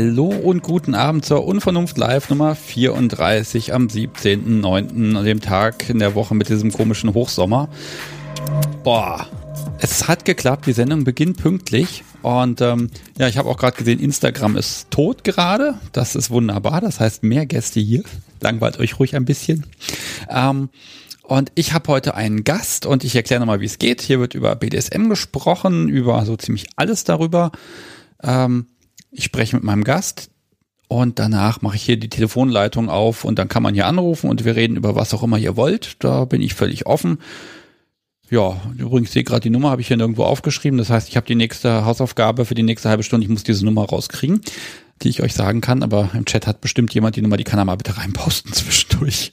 Hallo und guten Abend zur Unvernunft Live Nummer 34 am 17.09. an dem Tag in der Woche mit diesem komischen Hochsommer. Boah, es hat geklappt, die Sendung beginnt pünktlich und ähm, ja, ich habe auch gerade gesehen, Instagram ist tot gerade. Das ist wunderbar, das heißt mehr Gäste hier. Langweilt euch ruhig ein bisschen. Ähm, und ich habe heute einen Gast und ich erkläre nochmal, wie es geht. Hier wird über BDSM gesprochen, über so ziemlich alles darüber. Ähm, ich spreche mit meinem Gast und danach mache ich hier die Telefonleitung auf und dann kann man hier anrufen und wir reden über was auch immer ihr wollt. Da bin ich völlig offen. Ja, übrigens sehe gerade die Nummer, habe ich hier nirgendwo aufgeschrieben. Das heißt, ich habe die nächste Hausaufgabe für die nächste halbe Stunde. Ich muss diese Nummer rauskriegen, die ich euch sagen kann. Aber im Chat hat bestimmt jemand die Nummer, die kann er mal bitte reinposten zwischendurch.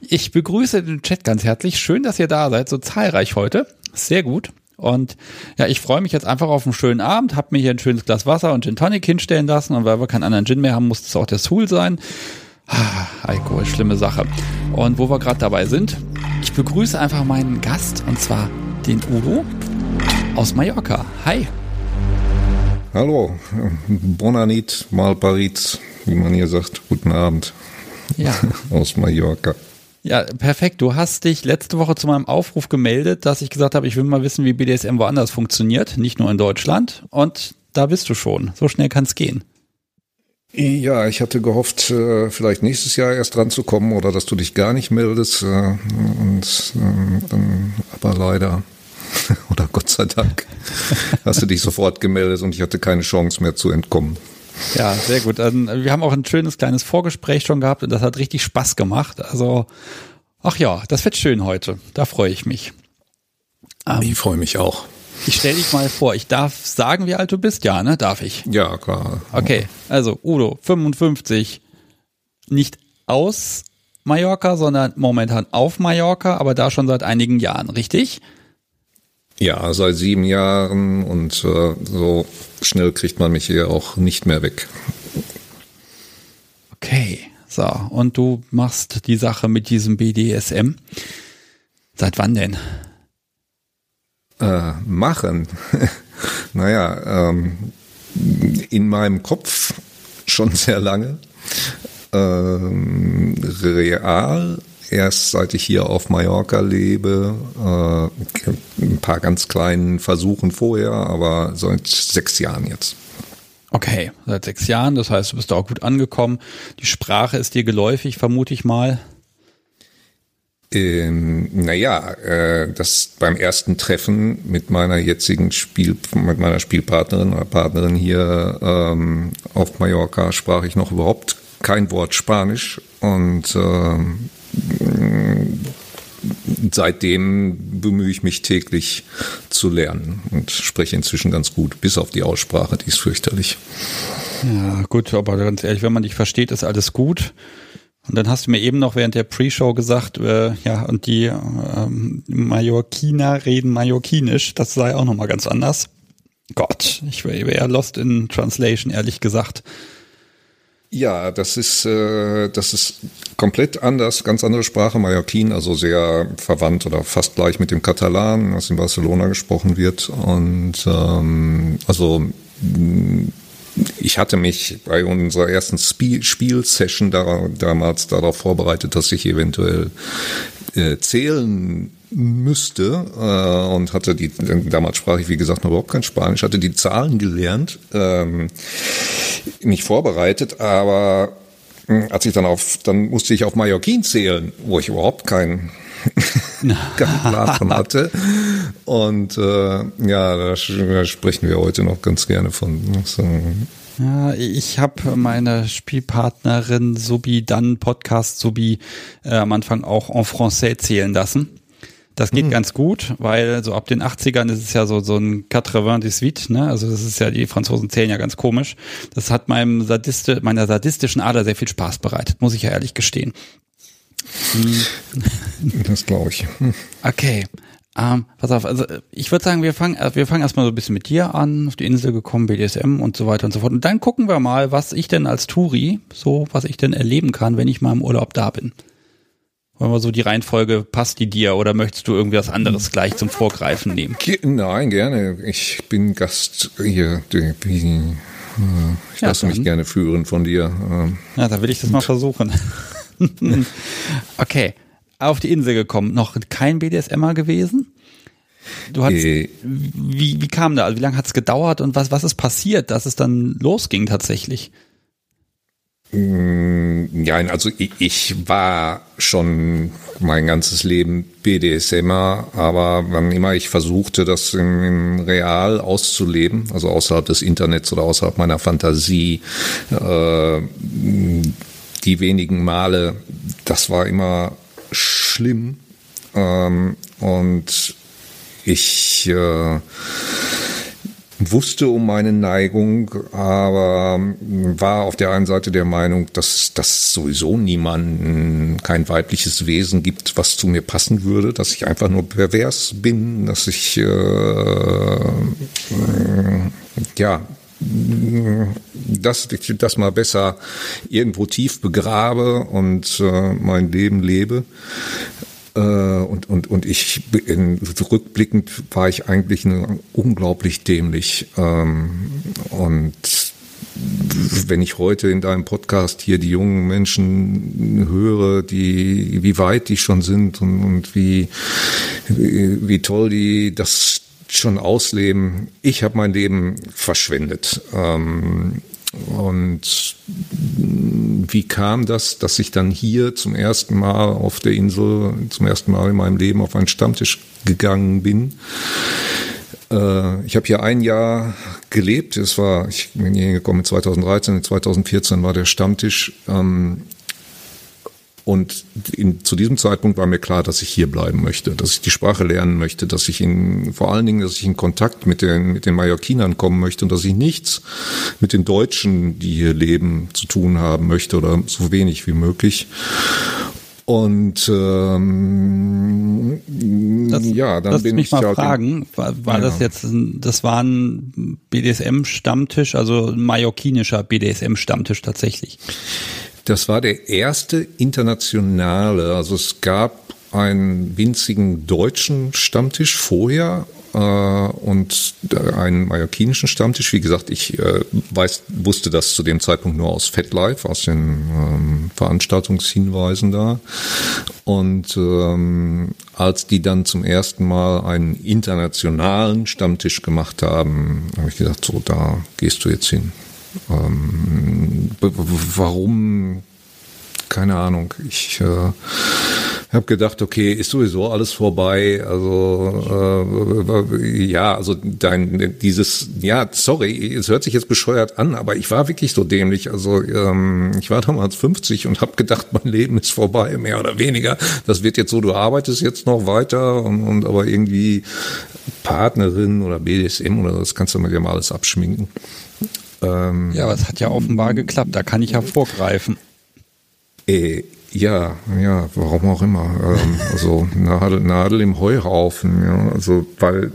Ich begrüße den Chat ganz herzlich. Schön, dass ihr da seid, so zahlreich heute. Sehr gut. Und ja, ich freue mich jetzt einfach auf einen schönen Abend, habe mir hier ein schönes Glas Wasser und Gin Tonic hinstellen lassen und weil wir keinen anderen Gin mehr haben, muss es auch der Soul sein. Ah, Alkohol, schlimme Sache. Und wo wir gerade dabei sind, ich begrüße einfach meinen Gast und zwar den Udo aus Mallorca. Hi. Hallo, Bonanit, Malparit, wie man hier sagt. Guten Abend. Ja. aus Mallorca. Ja, perfekt. Du hast dich letzte Woche zu meinem Aufruf gemeldet, dass ich gesagt habe, ich will mal wissen, wie BDSM woanders funktioniert, nicht nur in Deutschland. Und da bist du schon. So schnell kann es gehen. Ja, ich hatte gehofft, äh, vielleicht nächstes Jahr erst dran zu kommen oder dass du dich gar nicht meldest. Äh, und ähm, aber leider oder Gott sei Dank hast du dich sofort gemeldet und ich hatte keine Chance mehr zu entkommen. Ja, sehr gut. Wir haben auch ein schönes kleines Vorgespräch schon gehabt und das hat richtig Spaß gemacht. Also, ach ja, das wird schön heute. Da freue ich mich. Ähm, ich freue mich auch. Ich stelle dich mal vor, ich darf sagen, wie alt du bist? Ja, ne? Darf ich? Ja, klar. Okay, also Udo, 55, nicht aus Mallorca, sondern momentan auf Mallorca, aber da schon seit einigen Jahren, richtig? Ja, seit sieben Jahren und äh, so schnell kriegt man mich hier auch nicht mehr weg. Okay, so. Und du machst die Sache mit diesem BDSM. Seit wann denn? Äh, machen. naja, ähm, in meinem Kopf schon sehr lange. Ähm, real erst seit ich hier auf Mallorca lebe, äh, ein paar ganz kleinen Versuchen vorher, aber seit sechs Jahren jetzt. Okay, seit sechs Jahren, das heißt, du bist auch gut angekommen. Die Sprache ist dir geläufig, vermute ich mal. Ähm, naja, äh, das beim ersten Treffen mit meiner jetzigen Spiel, mit meiner Spielpartnerin oder Partnerin hier ähm, auf Mallorca sprach ich noch überhaupt kein Wort Spanisch und ähm, seitdem bemühe ich mich täglich zu lernen und spreche inzwischen ganz gut, bis auf die Aussprache, die ist fürchterlich. Ja, gut, aber ganz ehrlich, wenn man dich versteht, ist alles gut. Und dann hast du mir eben noch während der Pre-Show gesagt, äh, ja, und die ähm, Mallorquiner reden Mallorquinisch, das sei auch nochmal ganz anders. Gott, ich wäre eher lost in Translation, ehrlich gesagt. Ja, das ist, äh, das ist komplett anders, ganz andere Sprache, Mallorquin, also sehr verwandt oder fast gleich mit dem Katalan, was in Barcelona gesprochen wird. Und ähm, also ich hatte mich bei unserer ersten Spielsession da, damals darauf vorbereitet, dass ich eventuell äh, zählen müsste äh, und hatte die, damals sprach ich wie gesagt noch überhaupt kein Spanisch, hatte die Zahlen gelernt, ähm, mich vorbereitet, aber äh, als ich dann auf, dann musste ich auf Mallorquin zählen, wo ich überhaupt keinen keinen Plan von hatte. Und äh, ja, da, da sprechen wir heute noch ganz gerne von. So. Ja, ich habe meine Spielpartnerin Subi dann Podcast Subi äh, am Anfang auch en français zählen lassen. Das geht mhm. ganz gut, weil so ab den 80ern ist es ja so, so ein 80 18 ne? Also das ist ja, die Franzosen zählen ja ganz komisch. Das hat meinem Sadiste, meiner sadistischen Ader sehr viel Spaß bereitet, muss ich ja ehrlich gestehen. Hm. Das glaube ich. Okay. Ähm, pass auf, also ich würde sagen, wir fangen, wir fangen erstmal so ein bisschen mit dir an, auf die Insel gekommen, BDSM und so weiter und so fort. Und dann gucken wir mal, was ich denn als Touri, so was ich denn erleben kann, wenn ich mal im Urlaub da bin. Wollen wir so die Reihenfolge, passt die dir oder möchtest du irgendwie was anderes gleich zum Vorgreifen nehmen? Nein, gerne. Ich bin Gast hier. ich lasse ja, mich gerne führen von dir. Ja, da will ich das mal versuchen. okay, auf die Insel gekommen. Noch kein BDSMer gewesen? Du hast, äh, wie, wie kam da? Also wie lange hat es gedauert und was, was ist passiert, dass es dann losging tatsächlich? Mm, ja, also ich, ich war schon mein ganzes Leben BDSMer, aber wann immer ich versuchte, das im, im Real auszuleben, also außerhalb des Internets oder außerhalb meiner Fantasie, äh, die wenigen Male, das war immer schlimm. Ähm, und ich äh, wusste um meine Neigung, aber war auf der einen Seite der Meinung, dass das sowieso niemanden, kein weibliches Wesen gibt, was zu mir passen würde, dass ich einfach nur pervers bin, dass ich äh, äh, ja dass ich das mal besser irgendwo tief begrabe und äh, mein Leben lebe. Äh, und, und, und ich, in, rückblickend war ich eigentlich unglaublich dämlich. Ähm, und wenn ich heute in deinem Podcast hier die jungen Menschen höre, die, wie weit die schon sind und, und wie, wie, wie toll die das schon ausleben. Ich habe mein Leben verschwendet. Ähm, und wie kam das, dass ich dann hier zum ersten Mal auf der Insel, zum ersten Mal in meinem Leben auf einen Stammtisch gegangen bin? Äh, ich habe hier ein Jahr gelebt. Es war, ich bin hier gekommen 2013, 2014 war der Stammtisch. Und in, zu diesem Zeitpunkt war mir klar, dass ich hier bleiben möchte, dass ich die Sprache lernen möchte, dass ich in, vor allen Dingen, dass ich in Kontakt mit den, mit den Mallorquinern kommen möchte und dass ich nichts mit den Deutschen, die hier leben, zu tun haben möchte oder so wenig wie möglich. Und ähm, das, ja, dann bin mich ich mal halt fragen, war, war ja. das jetzt, das war ein BDSM-Stammtisch, also ein mallorquinischer BDSM-Stammtisch tatsächlich? Das war der erste internationale. Also es gab einen winzigen deutschen Stammtisch vorher äh, und einen mallorquinischen Stammtisch. Wie gesagt, ich äh, weiß, wusste das zu dem Zeitpunkt nur aus FetLife, aus den ähm, Veranstaltungshinweisen da. Und ähm, als die dann zum ersten Mal einen internationalen Stammtisch gemacht haben, habe ich gesagt, so, da gehst du jetzt hin. Ähm, warum? Keine Ahnung. Ich äh, habe gedacht, okay, ist sowieso alles vorbei. Also äh, ja, also dein dieses, ja, sorry, es hört sich jetzt bescheuert an, aber ich war wirklich so dämlich. Also ähm, ich war damals 50 und habe gedacht, mein Leben ist vorbei, mehr oder weniger. Das wird jetzt so, du arbeitest jetzt noch weiter und, und aber irgendwie Partnerin oder BDSM oder das kannst du mir ja mal alles abschminken. Ähm, ja, aber es hat ja offenbar geklappt, da kann ich ja vorgreifen. Äh, ja, ja, warum auch immer. Ähm, also Nadel, Nadel im Heuhaufen, ja. Also weil,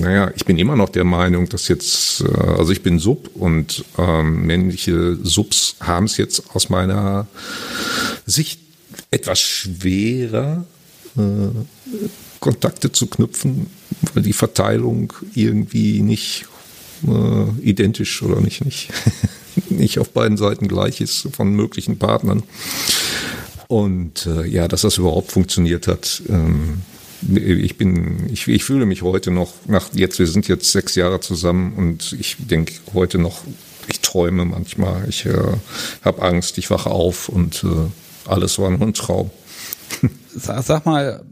naja, ich bin immer noch der Meinung, dass jetzt, äh, also ich bin Sub und ähm, männliche Subs haben es jetzt aus meiner Sicht etwas schwerer, äh, Kontakte zu knüpfen, weil die Verteilung irgendwie nicht äh, identisch oder nicht, nicht, nicht auf beiden Seiten gleich ist von möglichen Partnern. Und äh, ja, dass das überhaupt funktioniert hat. Ähm, ich bin, ich, ich fühle mich heute noch, nach jetzt, wir sind jetzt sechs Jahre zusammen und ich denke heute noch, ich träume manchmal, ich äh, habe Angst, ich wache auf und äh, alles war nur ein Traum. Sag, sag mal,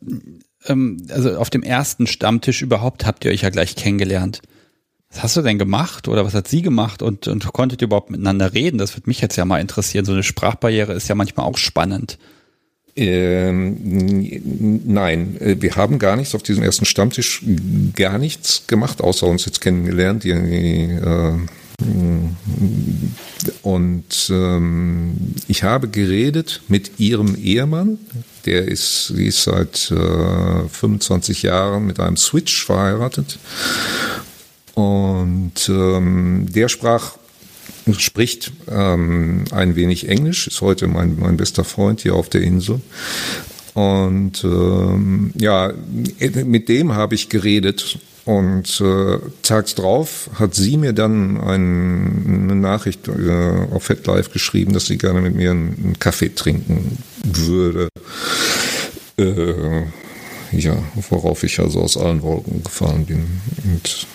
ähm, also auf dem ersten Stammtisch überhaupt habt ihr euch ja gleich kennengelernt. Was hast du denn gemacht oder was hat sie gemacht und, und konntet ihr überhaupt miteinander reden? Das würde mich jetzt ja mal interessieren. So eine Sprachbarriere ist ja manchmal auch spannend. Ähm, nein, äh, wir haben gar nichts auf diesem ersten Stammtisch, gar nichts gemacht, außer uns jetzt kennengelernt. Äh, und ähm, ich habe geredet mit ihrem Ehemann, der ist, sie ist seit äh, 25 Jahren mit einem Switch verheiratet und ähm, der sprach spricht ähm, ein wenig Englisch, ist heute mein, mein bester Freund hier auf der Insel. Und ähm, ja, mit dem habe ich geredet Und äh, tags drauf hat sie mir dann ein, eine Nachricht äh, auf FetLife geschrieben, dass sie gerne mit mir einen, einen Kaffee trinken würde. Äh, ja, worauf ich also aus allen Wolken gefahren bin. Und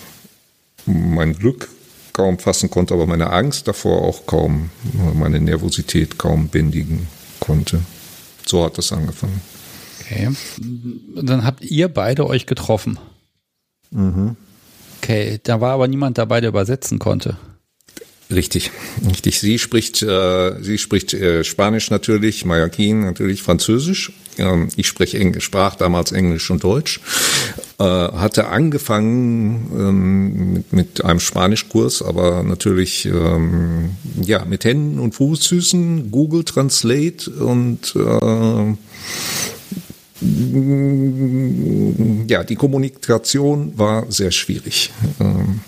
mein Glück kaum fassen konnte, aber meine Angst davor auch kaum, meine Nervosität kaum bändigen konnte. So hat das angefangen. Okay. Dann habt ihr beide euch getroffen. Mhm. Okay, da war aber niemand dabei, der übersetzen konnte. Richtig, richtig. Sie spricht, äh, sie spricht äh, Spanisch natürlich, Mallorquin natürlich, Französisch. Ähm, ich spreche Englisch, sprach damals Englisch und Deutsch. Äh, hatte angefangen ähm, mit, mit einem Spanischkurs, aber natürlich ähm, ja mit Händen und Fußfüßen, Google Translate und äh, ja, die Kommunikation war sehr schwierig. Ähm,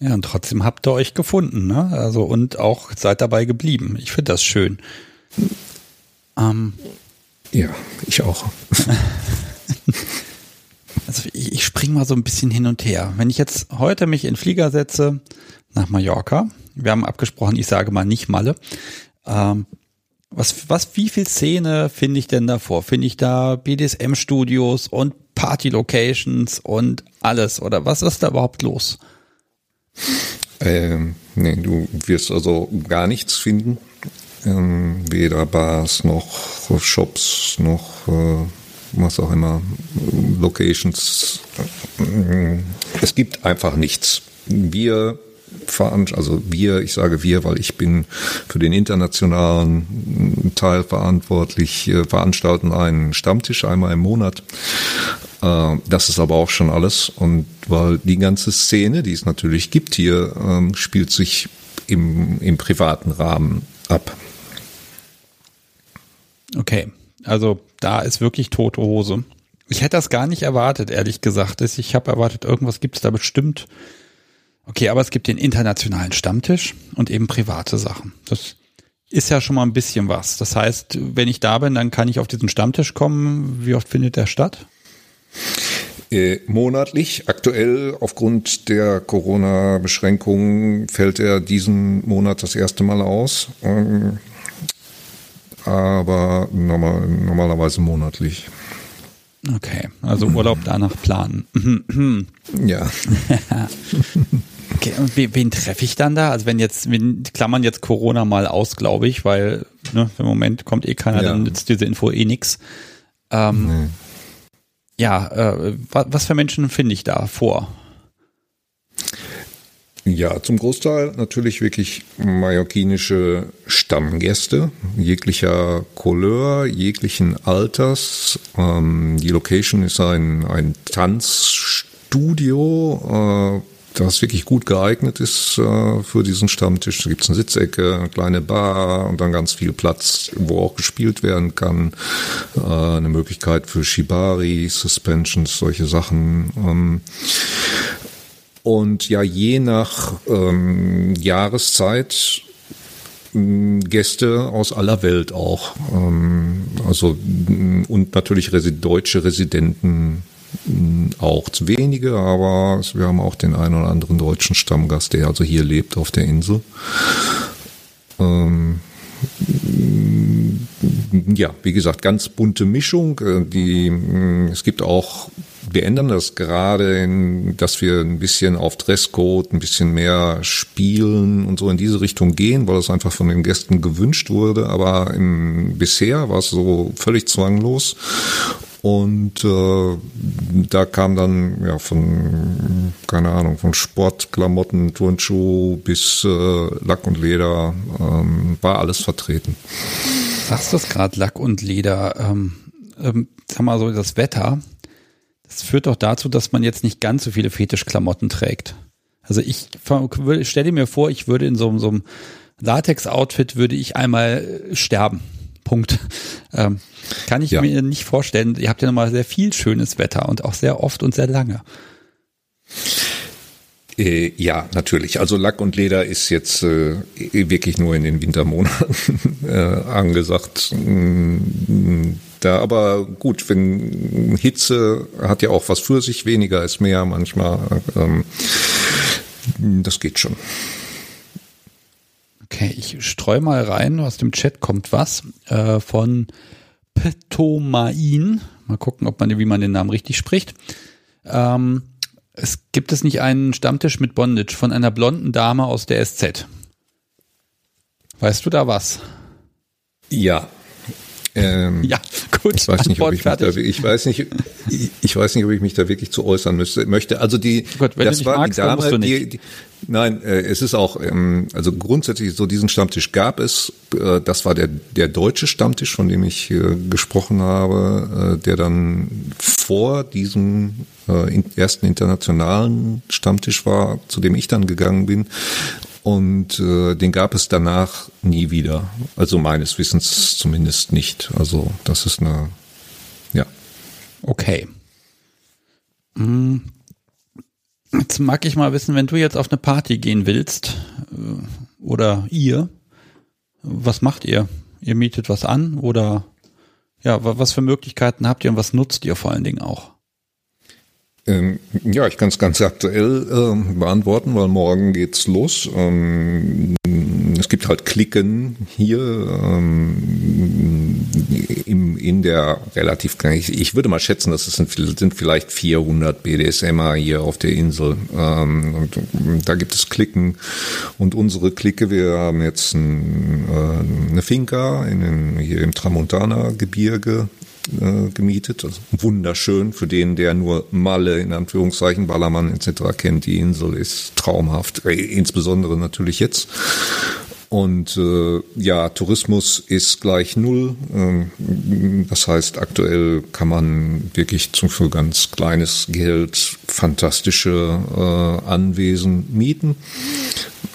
ja, und trotzdem habt ihr euch gefunden, ne? Also und auch seid dabei geblieben. Ich finde das schön. Ähm, ja, ich auch. also ich, ich springe mal so ein bisschen hin und her. Wenn ich jetzt heute mich in Flieger setze nach Mallorca, wir haben abgesprochen, ich sage mal nicht Malle, ähm, was, was, wie viel Szene finde ich denn davor? Finde ich da BDSM-Studios und Party-Locations und alles? Oder was ist da überhaupt los? Ähm, nee, du wirst also gar nichts finden. Ähm, weder Bars noch Shops noch äh, was auch immer, Locations. Es gibt einfach nichts. Wir also wir, ich sage wir, weil ich bin für den internationalen Teil verantwortlich, äh, veranstalten einen Stammtisch einmal im Monat. Äh, das ist aber auch schon alles. Und weil die ganze Szene, die es natürlich gibt hier, ähm, spielt sich im, im privaten Rahmen ab. Okay, also da ist wirklich tote Hose. Ich hätte das gar nicht erwartet, ehrlich gesagt. Ich habe erwartet, irgendwas gibt es da bestimmt Okay, aber es gibt den internationalen Stammtisch und eben private Sachen. Das ist ja schon mal ein bisschen was. Das heißt, wenn ich da bin, dann kann ich auf diesen Stammtisch kommen. Wie oft findet der statt? Äh, monatlich. Aktuell aufgrund der Corona-Beschränkungen fällt er diesen Monat das erste Mal aus. Ähm, aber normal, normalerweise monatlich. Okay, also Urlaub danach planen. ja. Okay, und wen treffe ich dann da? Also wenn jetzt, wenn klammern jetzt Corona mal aus, glaube ich, weil ne, im Moment kommt eh keiner, ja. dann nützt diese Info eh nix. Ähm, nee. Ja, äh, was für Menschen finde ich da vor? Ja, zum Großteil natürlich wirklich mallorquinische Stammgäste, jeglicher Couleur, jeglichen Alters. Ähm, die Location ist ein, ein Tanzstudio, äh, das wirklich gut geeignet ist äh, für diesen Stammtisch. Da gibt es eine Sitzecke, eine kleine Bar und dann ganz viel Platz, wo auch gespielt werden kann. Äh, eine Möglichkeit für Shibari, Suspensions, solche Sachen. Ähm, und ja, je nach ähm, Jahreszeit Gäste aus aller Welt auch. Ähm, also und natürlich deutsche Residenten auch zu wenige, aber wir haben auch den einen oder anderen deutschen Stammgast, der also hier lebt auf der Insel. Ähm, ja, wie gesagt, ganz bunte Mischung. Äh, die, es gibt auch, wir ändern das gerade, in, dass wir ein bisschen auf Dresscode, ein bisschen mehr spielen und so in diese Richtung gehen, weil das einfach von den Gästen gewünscht wurde. Aber im, bisher war es so völlig zwanglos. Und äh, da kam dann ja von, keine Ahnung, von Sportklamotten, Turnschuh bis äh, Lack und Leder, ähm, war alles vertreten. Sagst du es gerade, Lack und Leder? Ähm, ähm, sag mal so, das Wetter, das führt doch dazu, dass man jetzt nicht ganz so viele Fetischklamotten trägt. Also ich stelle mir vor, ich würde in so, so einem Latex-Outfit würde ich einmal sterben. Punkt. Ähm, kann ich ja. mir nicht vorstellen. Ihr habt ja nochmal sehr viel schönes Wetter und auch sehr oft und sehr lange. Äh, ja, natürlich. Also Lack und Leder ist jetzt äh, wirklich nur in den Wintermonaten äh, angesagt. Da, aber gut, wenn Hitze hat ja auch was für sich, weniger ist mehr manchmal. Ähm, das geht schon. Okay, ich streue mal rein, aus dem Chat kommt was äh, von Petomain. Mal gucken, ob man, wie man den Namen richtig spricht. Ähm, es gibt es nicht einen Stammtisch mit Bondage von einer blonden Dame aus der SZ. Weißt du da was? Ja, ähm, ja, gut. Ich weiß, nicht, ob ich, mich da, ich, weiß nicht, ich, ich, weiß nicht, ob ich mich da wirklich zu äußern müsste, möchte. Also die, gut, das war magst, die Dame, die, die, nein, äh, es ist auch, ähm, also grundsätzlich so diesen Stammtisch gab es. Äh, das war der, der deutsche Stammtisch, von dem ich äh, gesprochen habe, äh, der dann vor diesem äh, in, ersten internationalen Stammtisch war, zu dem ich dann gegangen bin. Und äh, den gab es danach nie wieder. Also meines Wissens zumindest nicht. Also das ist eine, ja. Okay. Hm. Jetzt mag ich mal wissen, wenn du jetzt auf eine Party gehen willst, äh, oder ihr, was macht ihr? Ihr mietet was an oder ja, was für Möglichkeiten habt ihr und was nutzt ihr vor allen Dingen auch? Ähm, ja, ich kann es ganz aktuell äh, beantworten, weil morgen geht's los. Ähm, es gibt halt Klicken hier ähm, im, in der relativ ich, ich würde mal schätzen, dass es sind, sind vielleicht 400 BDSMer hier auf der Insel. Ähm, und, da gibt es Klicken und unsere Clique, wir haben jetzt ein, äh, eine Finca in den, hier im Tramontana-Gebirge äh, gemietet. Also wunderschön für den, der nur Malle in Anführungszeichen, Ballermann etc. kennt. Die Insel ist traumhaft, äh, insbesondere natürlich jetzt. Und äh, ja, Tourismus ist gleich null. Ähm, das heißt, aktuell kann man wirklich zum für ganz kleines Geld fantastische äh, Anwesen mieten.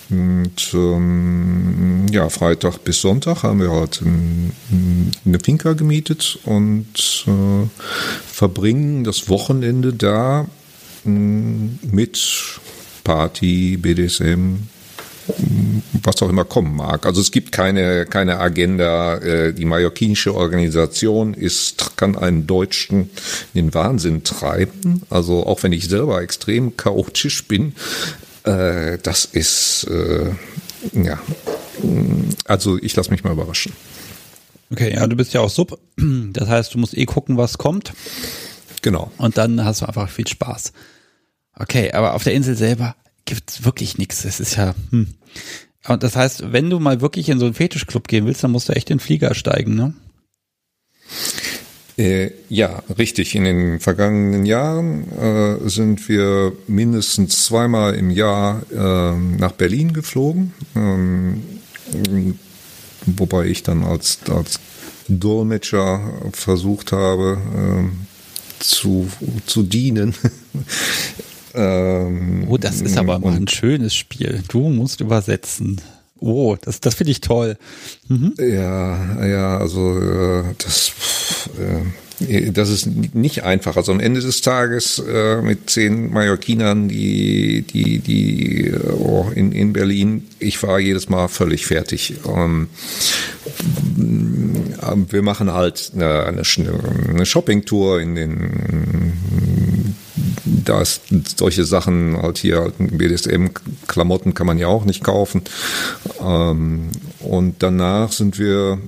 Und ähm, ja, Freitag bis Sonntag haben wir halt eine Finca gemietet und äh, verbringen das Wochenende da äh, mit Party, BDSM, was auch immer kommen mag. Also es gibt keine, keine Agenda. Äh, die mallorquinische Organisation ist, kann einen Deutschen in den Wahnsinn treiben. Also auch wenn ich selber extrem chaotisch bin, äh, das ist, äh, ja, also ich lasse mich mal überraschen. Okay, ja, du bist ja auch Sub. Das heißt, du musst eh gucken, was kommt. Genau. Und dann hast du einfach viel Spaß. Okay, aber auf der Insel selber gibt's wirklich nichts. Es ist ja, hm. Und das heißt, wenn du mal wirklich in so einen Fetischclub gehen willst, dann musst du echt in den Flieger steigen, ne? Äh, ja, richtig. In den vergangenen Jahren äh, sind wir mindestens zweimal im Jahr äh, nach Berlin geflogen, ähm, wobei ich dann als, als Dolmetscher versucht habe ähm, zu, zu dienen. ähm, oh, das ist aber mal ein schönes Spiel. Du musst übersetzen. Oh, das, das finde ich toll. Mhm. Ja, ja, also äh, das, äh, das ist nicht einfach. Also am Ende des Tages äh, mit zehn Mallorquinern, die, die, die oh, in, in Berlin, ich war jedes Mal völlig fertig. Ähm, wir machen halt eine, eine, eine Shopping-Tour in den da ist solche Sachen halt hier BDSM-Klamotten kann man ja auch nicht kaufen. Ähm, und danach sind wir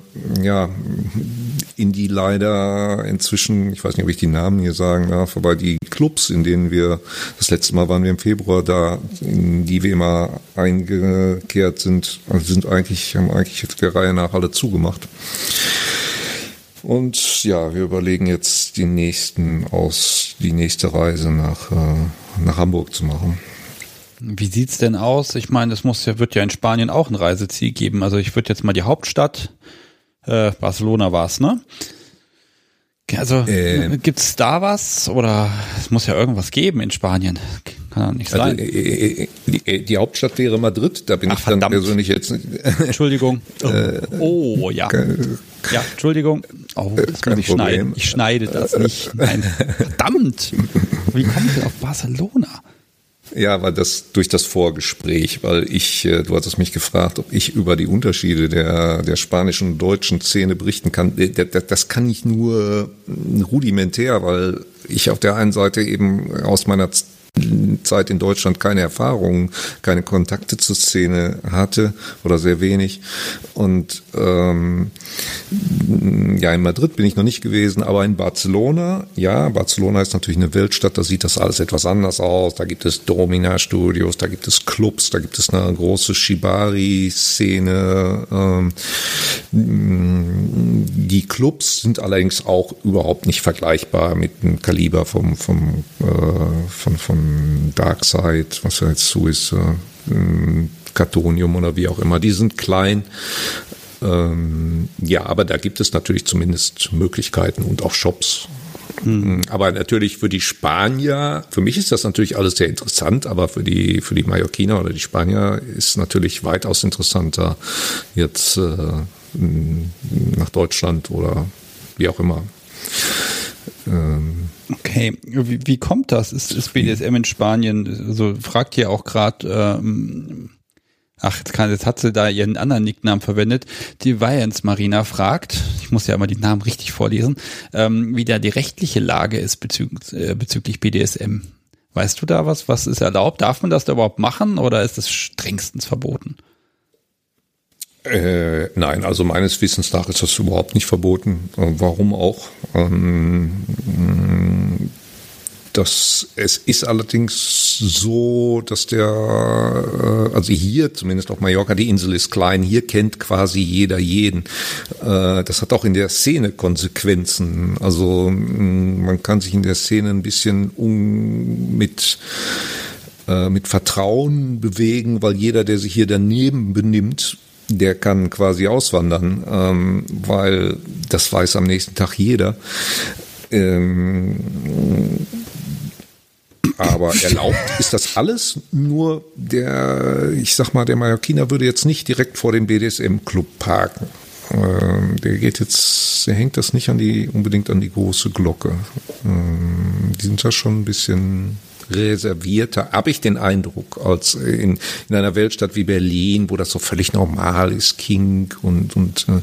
ja in die leider inzwischen, ich weiß nicht, ob ich die Namen hier sagen darf, aber die Clubs, in denen wir das letzte Mal waren wir im Februar da, in die wir immer eingekehrt sind, sind eigentlich haben eigentlich der Reihe nach alle zugemacht. Und ja, wir überlegen jetzt die nächsten aus, die nächste Reise nach, äh, nach Hamburg zu machen. Wie sieht's denn aus? Ich meine, es muss ja, wird ja in Spanien auch ein Reiseziel geben. Also ich würde jetzt mal die Hauptstadt, äh, Barcelona war's, ne? Also äh, gibt's da was oder es muss ja irgendwas geben in Spanien? Kann doch nicht also, sein. Also, äh, die, die, Hauptstadt wäre Madrid, da bin Ach, ich dann verdammt. persönlich jetzt. Entschuldigung. oh ja. Ja, Entschuldigung. Oh, das Kein muss ich schneiden. Ich schneide das nicht. Nein. Verdammt! Wie komme ich denn auf Barcelona? Ja, weil das durch das Vorgespräch, weil ich, äh, du hattest mich gefragt, ob ich über die Unterschiede der, der spanischen und deutschen Szene berichten kann. Das kann ich nur rudimentär, weil ich auf der einen Seite eben aus meiner Zeit in Deutschland keine Erfahrungen, keine Kontakte zur Szene hatte oder sehr wenig. Und ähm, ja, in Madrid bin ich noch nicht gewesen, aber in Barcelona, ja, Barcelona ist natürlich eine Weltstadt, da sieht das alles etwas anders aus. Da gibt es Domina-Studios, da gibt es Clubs, da gibt es eine große Shibari-Szene. Ähm, die Clubs sind allerdings auch überhaupt nicht vergleichbar mit dem Kaliber vom, vom, äh, von, von Darkseid, was ja jetzt so ist, äh, Katonium oder wie auch immer. Die sind klein. Ähm, ja, aber da gibt es natürlich zumindest Möglichkeiten und auch Shops. Mhm. Aber natürlich für die Spanier, für mich ist das natürlich alles sehr interessant, aber für die, für die Mallorquiner oder die Spanier ist natürlich weitaus interessanter, jetzt äh, nach Deutschland oder wie auch immer ähm, okay, wie, wie kommt das? Ist, ist BDSM in Spanien, so fragt ihr auch gerade, ähm, ach, jetzt, kann, jetzt hat sie da ihren anderen Nicknamen verwendet, die Viance Marina fragt, ich muss ja immer die Namen richtig vorlesen, ähm, wie da die rechtliche Lage ist bezüglich, äh, bezüglich BDSM. Weißt du da was? Was ist erlaubt? Darf man das da überhaupt machen oder ist das strengstens verboten? Äh, nein, also meines Wissens nach ist das überhaupt nicht verboten. Äh, warum auch? Ähm, das, es ist allerdings so, dass der, äh, also hier, zumindest auf Mallorca, die Insel ist klein, hier kennt quasi jeder jeden. Äh, das hat auch in der Szene Konsequenzen. Also man kann sich in der Szene ein bisschen um, mit mit Vertrauen bewegen, weil jeder, der sich hier daneben benimmt, der kann quasi auswandern, ähm, weil das weiß am nächsten Tag jeder. Ähm, aber erlaubt ist das alles, nur der, ich sag mal, der Mallorquiner würde jetzt nicht direkt vor dem BDSM-Club parken. Ähm, der geht jetzt, der hängt das nicht an die, unbedingt an die große Glocke. Ähm, die sind da schon ein bisschen reservierter, habe ich den Eindruck, als in, in einer Weltstadt wie Berlin, wo das so völlig normal ist, King und, und äh,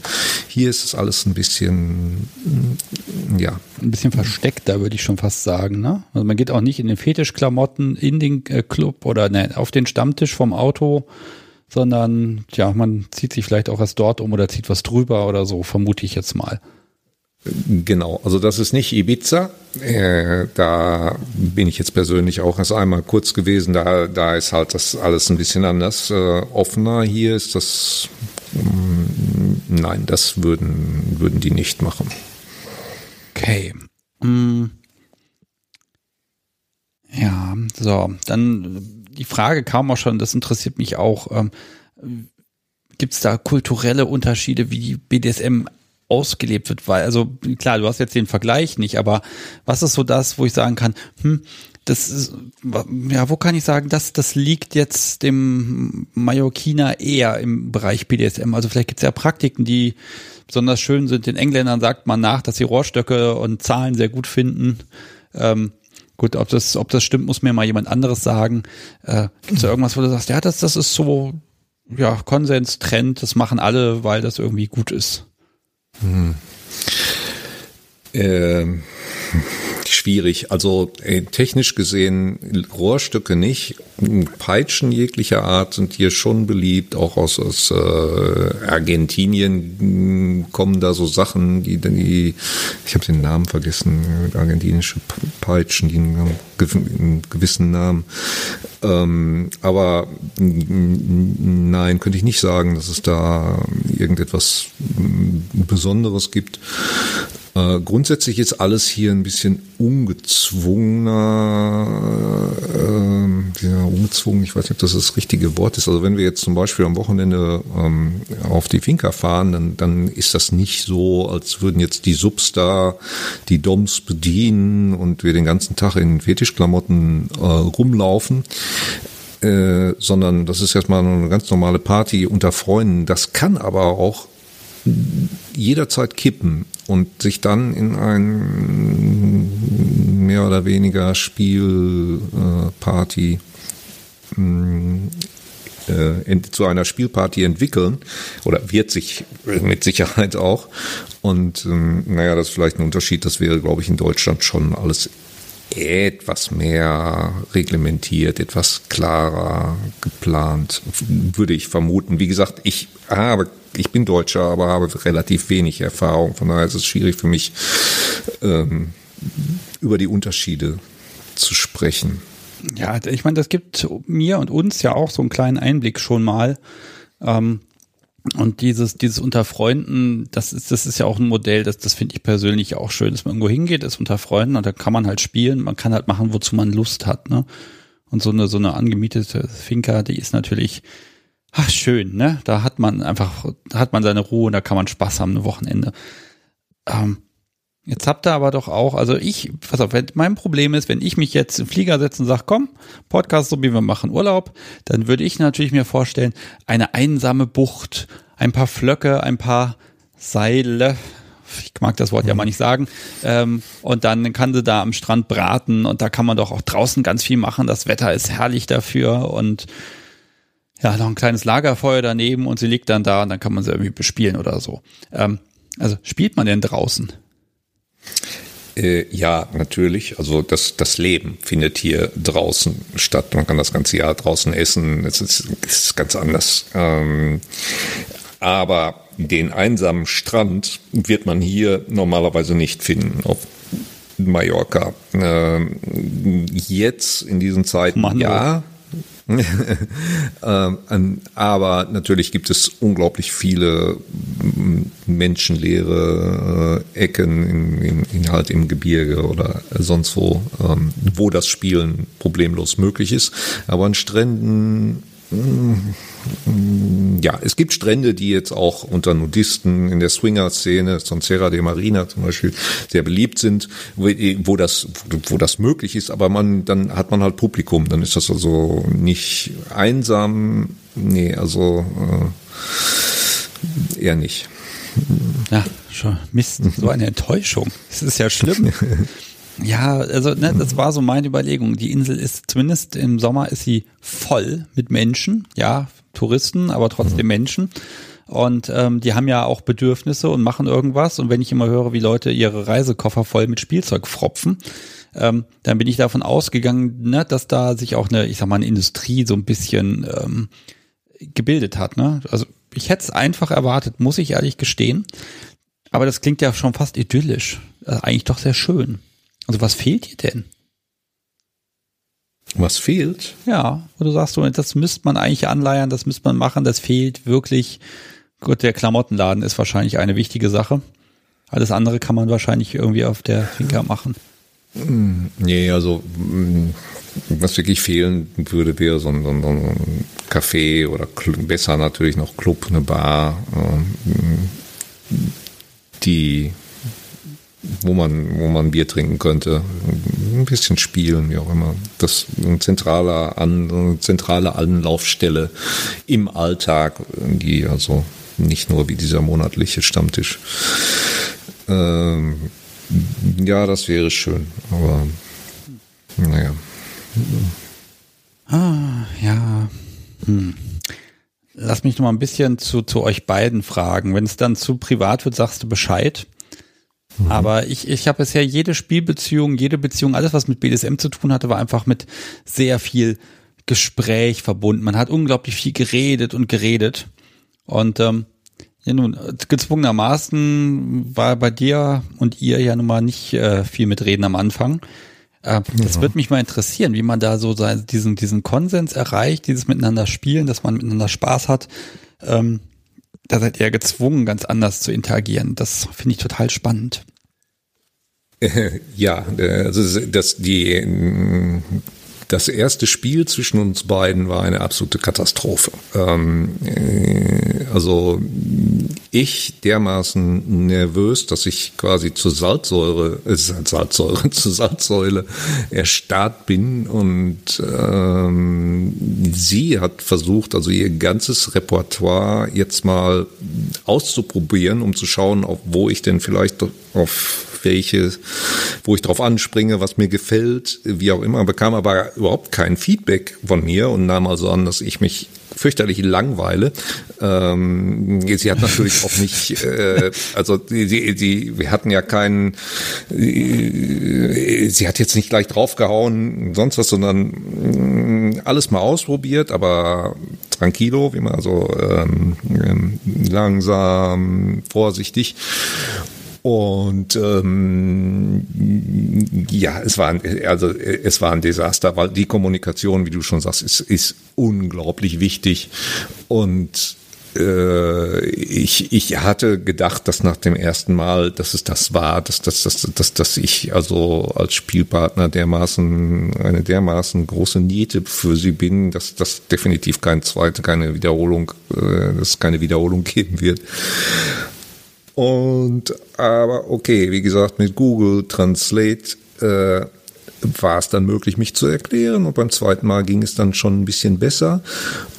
hier ist es alles ein bisschen, ja. Ein bisschen versteckter, würde ich schon fast sagen, ne? Also man geht auch nicht in den Fetischklamotten in den äh, Club oder ne, auf den Stammtisch vom Auto, sondern ja, man zieht sich vielleicht auch erst dort um oder zieht was drüber oder so, vermute ich jetzt mal. Genau, also das ist nicht Ibiza. Äh, da bin ich jetzt persönlich auch erst einmal kurz gewesen. Da, da ist halt das alles ein bisschen anders, äh, offener. Hier ist das, mh, mm, nein, das würden, würden die nicht machen. Okay. Mm. Ja, so, dann die Frage kam auch schon, das interessiert mich auch. Ähm, Gibt es da kulturelle Unterschiede, wie die BDSM ausgelebt wird, weil, also klar, du hast jetzt den Vergleich nicht, aber was ist so das, wo ich sagen kann, hm, das ist, ja, wo kann ich sagen, das, das liegt jetzt dem Mallorquiner eher im Bereich BDSM. Also vielleicht gibt es ja Praktiken, die besonders schön sind. Den Engländern sagt man nach, dass sie Rohrstöcke und Zahlen sehr gut finden. Ähm, gut, ob das, ob das stimmt, muss mir mal jemand anderes sagen. Äh, gibt es da irgendwas, wo du sagst, ja, das, das ist so, ja, Konsens, Trend, das machen alle, weil das irgendwie gut ist. Hm. Ähm, schwierig. Also äh, technisch gesehen Rohrstücke nicht. Peitschen jeglicher Art sind hier schon beliebt. Auch aus, aus äh, Argentinien hm, kommen da so Sachen, die, die ich habe den Namen vergessen, argentinische Peitschen, die einen gewissen Namen. Ähm, aber nein, könnte ich nicht sagen, dass es da irgendetwas Besonderes gibt. Äh, grundsätzlich ist alles hier ein bisschen ungezwungener, äh, ja, ungezwungen, ich weiß nicht, ob das das richtige Wort ist. Also wenn wir jetzt zum Beispiel am Wochenende ähm, auf die Finca fahren, dann, dann ist das nicht so, als würden jetzt die Subs da die Doms bedienen und wir den ganzen Tag in Fetischklamotten äh, rumlaufen. Äh, sondern das ist erstmal eine ganz normale Party unter Freunden. Das kann aber auch jederzeit kippen und sich dann in ein mehr oder weniger Spielparty mh, äh, zu einer Spielparty entwickeln oder wird sich mit Sicherheit auch. Und ähm, naja, das ist vielleicht ein Unterschied. Das wäre, glaube ich, in Deutschland schon alles etwas mehr reglementiert, etwas klarer geplant, würde ich vermuten. Wie gesagt, ich habe, ich bin Deutscher, aber habe relativ wenig Erfahrung. Von daher ist es schwierig für mich, ähm, über die Unterschiede zu sprechen. Ja, ich meine, das gibt mir und uns ja auch so einen kleinen Einblick schon mal. Ähm, und dieses, dieses unter Freunden, das ist, das ist ja auch ein Modell, das, das finde ich persönlich auch schön, dass man irgendwo hingeht, ist unter Freunden und da kann man halt spielen, man kann halt machen, wozu man Lust hat, ne? Und so eine, so eine angemietete Finca, die ist natürlich, ach, schön, ne? Da hat man einfach, da hat man seine Ruhe und da kann man Spaß haben, ein Wochenende. Ähm, Jetzt habt ihr aber doch auch, also ich, pass auf, mein Problem ist, wenn ich mich jetzt im Flieger setze und sage, komm, Podcast, so wie wir machen Urlaub, dann würde ich natürlich mir vorstellen, eine einsame Bucht, ein paar Flöcke, ein paar Seile, ich mag das Wort ja mal nicht sagen, ähm, und dann kann sie da am Strand braten und da kann man doch auch draußen ganz viel machen, das Wetter ist herrlich dafür und ja, noch ein kleines Lagerfeuer daneben und sie liegt dann da und dann kann man sie irgendwie bespielen oder so. Ähm, also spielt man denn draußen? Äh, ja, natürlich. Also das, das Leben findet hier draußen statt. Man kann das ganze Jahr draußen essen. Es ist, ist ganz anders. Ähm, aber den einsamen Strand wird man hier normalerweise nicht finden. Auf Mallorca. Ähm, jetzt in diesen Zeiten Mann, ja, aber natürlich gibt es unglaublich viele menschenleere äh, Ecken in, in, in halt im Gebirge oder sonst wo, ähm, wo das Spielen problemlos möglich ist. Aber an Stränden ja, es gibt Strände, die jetzt auch unter Nudisten in der Swinger-Szene, Serra de Marina zum Beispiel, sehr beliebt sind, wo, wo, das, wo das möglich ist, aber man, dann hat man halt Publikum, dann ist das also nicht einsam, nee, also äh, eher nicht. Ja, schon, Mist, so eine Enttäuschung. Das ist ja schlimm. Ja, also ne, das war so meine Überlegung. Die Insel ist zumindest im Sommer ist sie voll mit Menschen, ja, Touristen, aber trotzdem Menschen. Und ähm, die haben ja auch Bedürfnisse und machen irgendwas. Und wenn ich immer höre, wie Leute ihre Reisekoffer voll mit Spielzeug fropfen, ähm, dann bin ich davon ausgegangen, ne, dass da sich auch eine, ich sag mal, eine Industrie so ein bisschen ähm, gebildet hat. Ne? Also ich hätte es einfach erwartet, muss ich ehrlich gestehen. Aber das klingt ja schon fast idyllisch. Äh, eigentlich doch sehr schön. Also was fehlt dir denn? Was fehlt? Ja, wo du sagst, das müsste man eigentlich anleiern, das müsste man machen, das fehlt wirklich. Gut, der Klamottenladen ist wahrscheinlich eine wichtige Sache. Alles andere kann man wahrscheinlich irgendwie auf der Finca machen. Hm, nee, also hm, was wirklich fehlen würde, wäre so ein, so ein Café oder besser natürlich noch Club, eine Bar, ähm, die wo man, wo man Bier trinken könnte. Ein bisschen spielen, wie auch immer. Das ein zentraler An, eine zentrale Anlaufstelle im Alltag, die also nicht nur wie dieser monatliche Stammtisch. Ähm, ja, das wäre schön, aber naja. Ah, ja. Hm. Lass mich noch mal ein bisschen zu, zu euch beiden fragen. Wenn es dann zu privat wird, sagst du Bescheid. Mhm. Aber ich, ich habe bisher jede Spielbeziehung, jede Beziehung, alles, was mit BDSM zu tun hatte, war einfach mit sehr viel Gespräch verbunden. Man hat unglaublich viel geredet und geredet. Und ähm, ja, nun, gezwungenermaßen war bei dir und ihr ja nun mal nicht äh, viel mit Reden am Anfang. Äh, das ja. wird mich mal interessieren, wie man da so diesen, diesen Konsens erreicht, dieses Miteinander spielen, dass man miteinander Spaß hat. Ähm, da seid ihr gezwungen, ganz anders zu interagieren. Das finde ich total spannend. Ja, also das, die, das erste Spiel zwischen uns beiden war eine absolute Katastrophe. Ähm, äh, also ich dermaßen nervös, dass ich quasi zur Salzsäure, äh, Salzsäure, zur Salzsäule erstarrt bin und ähm, sie hat versucht, also ihr ganzes Repertoire jetzt mal auszuprobieren, um zu schauen, auf wo ich denn vielleicht auf welche, wo ich drauf anspringe, was mir gefällt, wie auch immer, bekam aber überhaupt kein Feedback von mir und nahm also an, dass ich mich fürchterlich langweile. Ähm, sie hat natürlich auch nicht, äh, also die, die, die, wir hatten ja keinen, äh, sie hat jetzt nicht gleich draufgehauen, sonst was, sondern mh, mm, alles mal ausprobiert, aber tranquilo, wie man also ähm, ähm langsam, vorsichtig. Und ähm, ja, es war ein, also es war ein Desaster, weil die Kommunikation, wie du schon sagst, ist, ist unglaublich wichtig. Und äh, ich, ich hatte gedacht, dass nach dem ersten Mal, dass es das war, dass, dass, dass, dass, dass ich also als Spielpartner dermaßen, eine dermaßen große Niete für sie bin, dass das definitiv kein zweite, keine Wiederholung, äh, dass es keine Wiederholung geben wird. Und aber okay, wie gesagt, mit Google Translate äh, war es dann möglich, mich zu erklären. Und beim zweiten Mal ging es dann schon ein bisschen besser.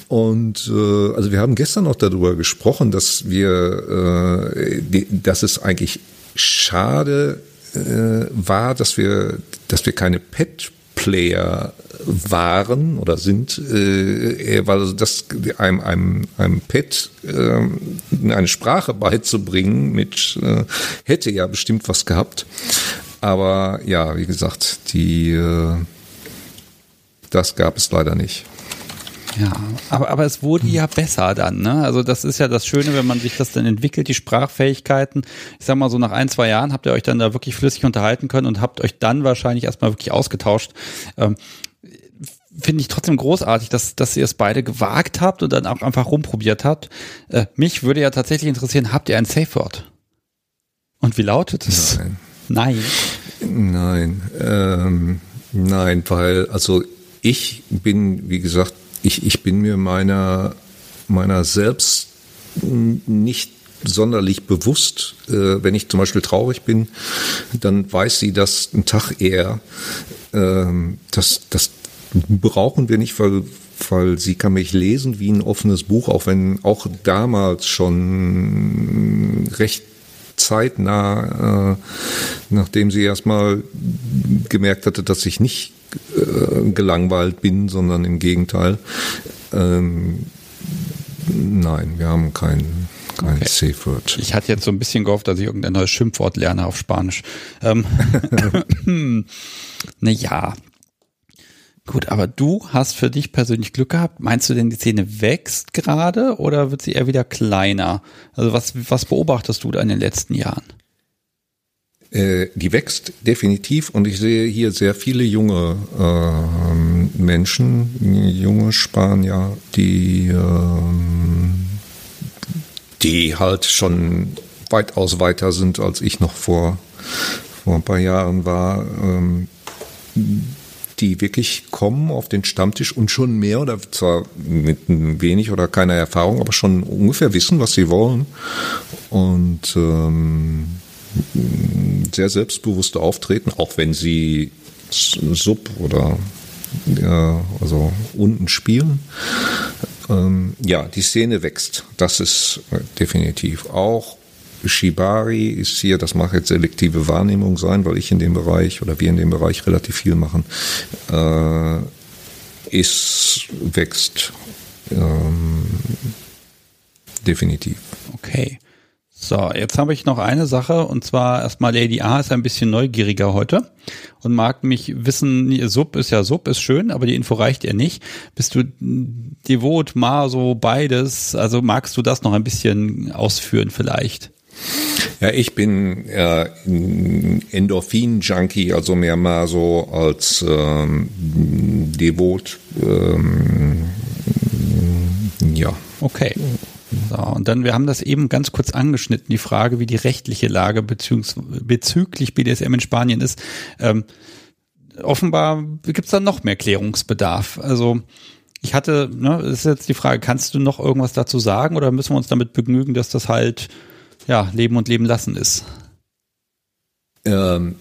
Und äh, also wir haben gestern noch darüber gesprochen, dass wir, äh, die, dass es eigentlich schade äh, war, dass wir, dass wir keine Pet Player waren oder sind, äh, weil das einem, einem, einem Pet äh, eine Sprache beizubringen mit äh, hätte ja bestimmt was gehabt. Aber ja, wie gesagt, die äh, das gab es leider nicht. Ja, aber, aber es wurde ja besser dann, ne? Also das ist ja das Schöne, wenn man sich das dann entwickelt, die Sprachfähigkeiten. Ich sag mal so, nach ein, zwei Jahren habt ihr euch dann da wirklich flüssig unterhalten können und habt euch dann wahrscheinlich erstmal wirklich ausgetauscht. Ähm, Finde ich trotzdem großartig, dass, dass ihr es beide gewagt habt und dann auch einfach rumprobiert habt. Äh, mich würde ja tatsächlich interessieren, habt ihr ein Safe Word? Und wie lautet es? Nein. Nein. Nein, ähm, nein, weil, also ich bin, wie gesagt, ich, ich bin mir meiner, meiner selbst nicht sonderlich bewusst. Äh, wenn ich zum Beispiel traurig bin, dann weiß sie das einen Tag eher. Ähm, das, das brauchen wir nicht, weil, weil sie kann mich lesen wie ein offenes Buch, auch wenn auch damals schon recht zeitnah, äh, nachdem sie erstmal gemerkt hatte, dass ich nicht äh, gelangweilt bin, sondern im Gegenteil. Ähm, nein, wir haben kein, kein okay. Safe Word. Ich hatte jetzt so ein bisschen gehofft, dass ich irgendein neues Schimpfwort lerne auf Spanisch. Ähm, naja. Gut, aber du hast für dich persönlich Glück gehabt. Meinst du denn, die Szene wächst gerade oder wird sie eher wieder kleiner? Also was, was beobachtest du da in den letzten Jahren? Äh, die wächst definitiv und ich sehe hier sehr viele junge äh, Menschen, junge Spanier, die, äh, die halt schon weitaus weiter sind, als ich noch vor, vor ein paar Jahren war. Ähm, die wirklich kommen auf den Stammtisch und schon mehr oder zwar mit wenig oder keiner Erfahrung, aber schon ungefähr wissen, was sie wollen. Und ähm, sehr selbstbewusste Auftreten, auch wenn sie Sub oder ja, also unten spielen. Ähm, ja, die Szene wächst. Das ist definitiv auch. Shibari ist hier, das mag jetzt selektive Wahrnehmung sein, weil ich in dem Bereich oder wir in dem Bereich relativ viel machen, äh, ist, wächst ähm, definitiv. Okay. So, jetzt habe ich noch eine Sache und zwar erstmal Lady A ist ein bisschen neugieriger heute und mag mich wissen, Sub ist ja Sub, ist schön, aber die Info reicht ihr nicht. Bist du devot, Maso, beides? Also magst du das noch ein bisschen ausführen vielleicht? Ja, ich bin äh, Endorphin-Junkie, also mehr Maso als ähm, devot. Ähm, ja. Okay. So, und dann, wir haben das eben ganz kurz angeschnitten, die Frage, wie die rechtliche Lage bezüglich BDSM in Spanien ist. Ähm, offenbar gibt es da noch mehr Klärungsbedarf. Also ich hatte, ne, ist jetzt die Frage, kannst du noch irgendwas dazu sagen oder müssen wir uns damit begnügen, dass das halt ja Leben und Leben lassen ist? Ähm,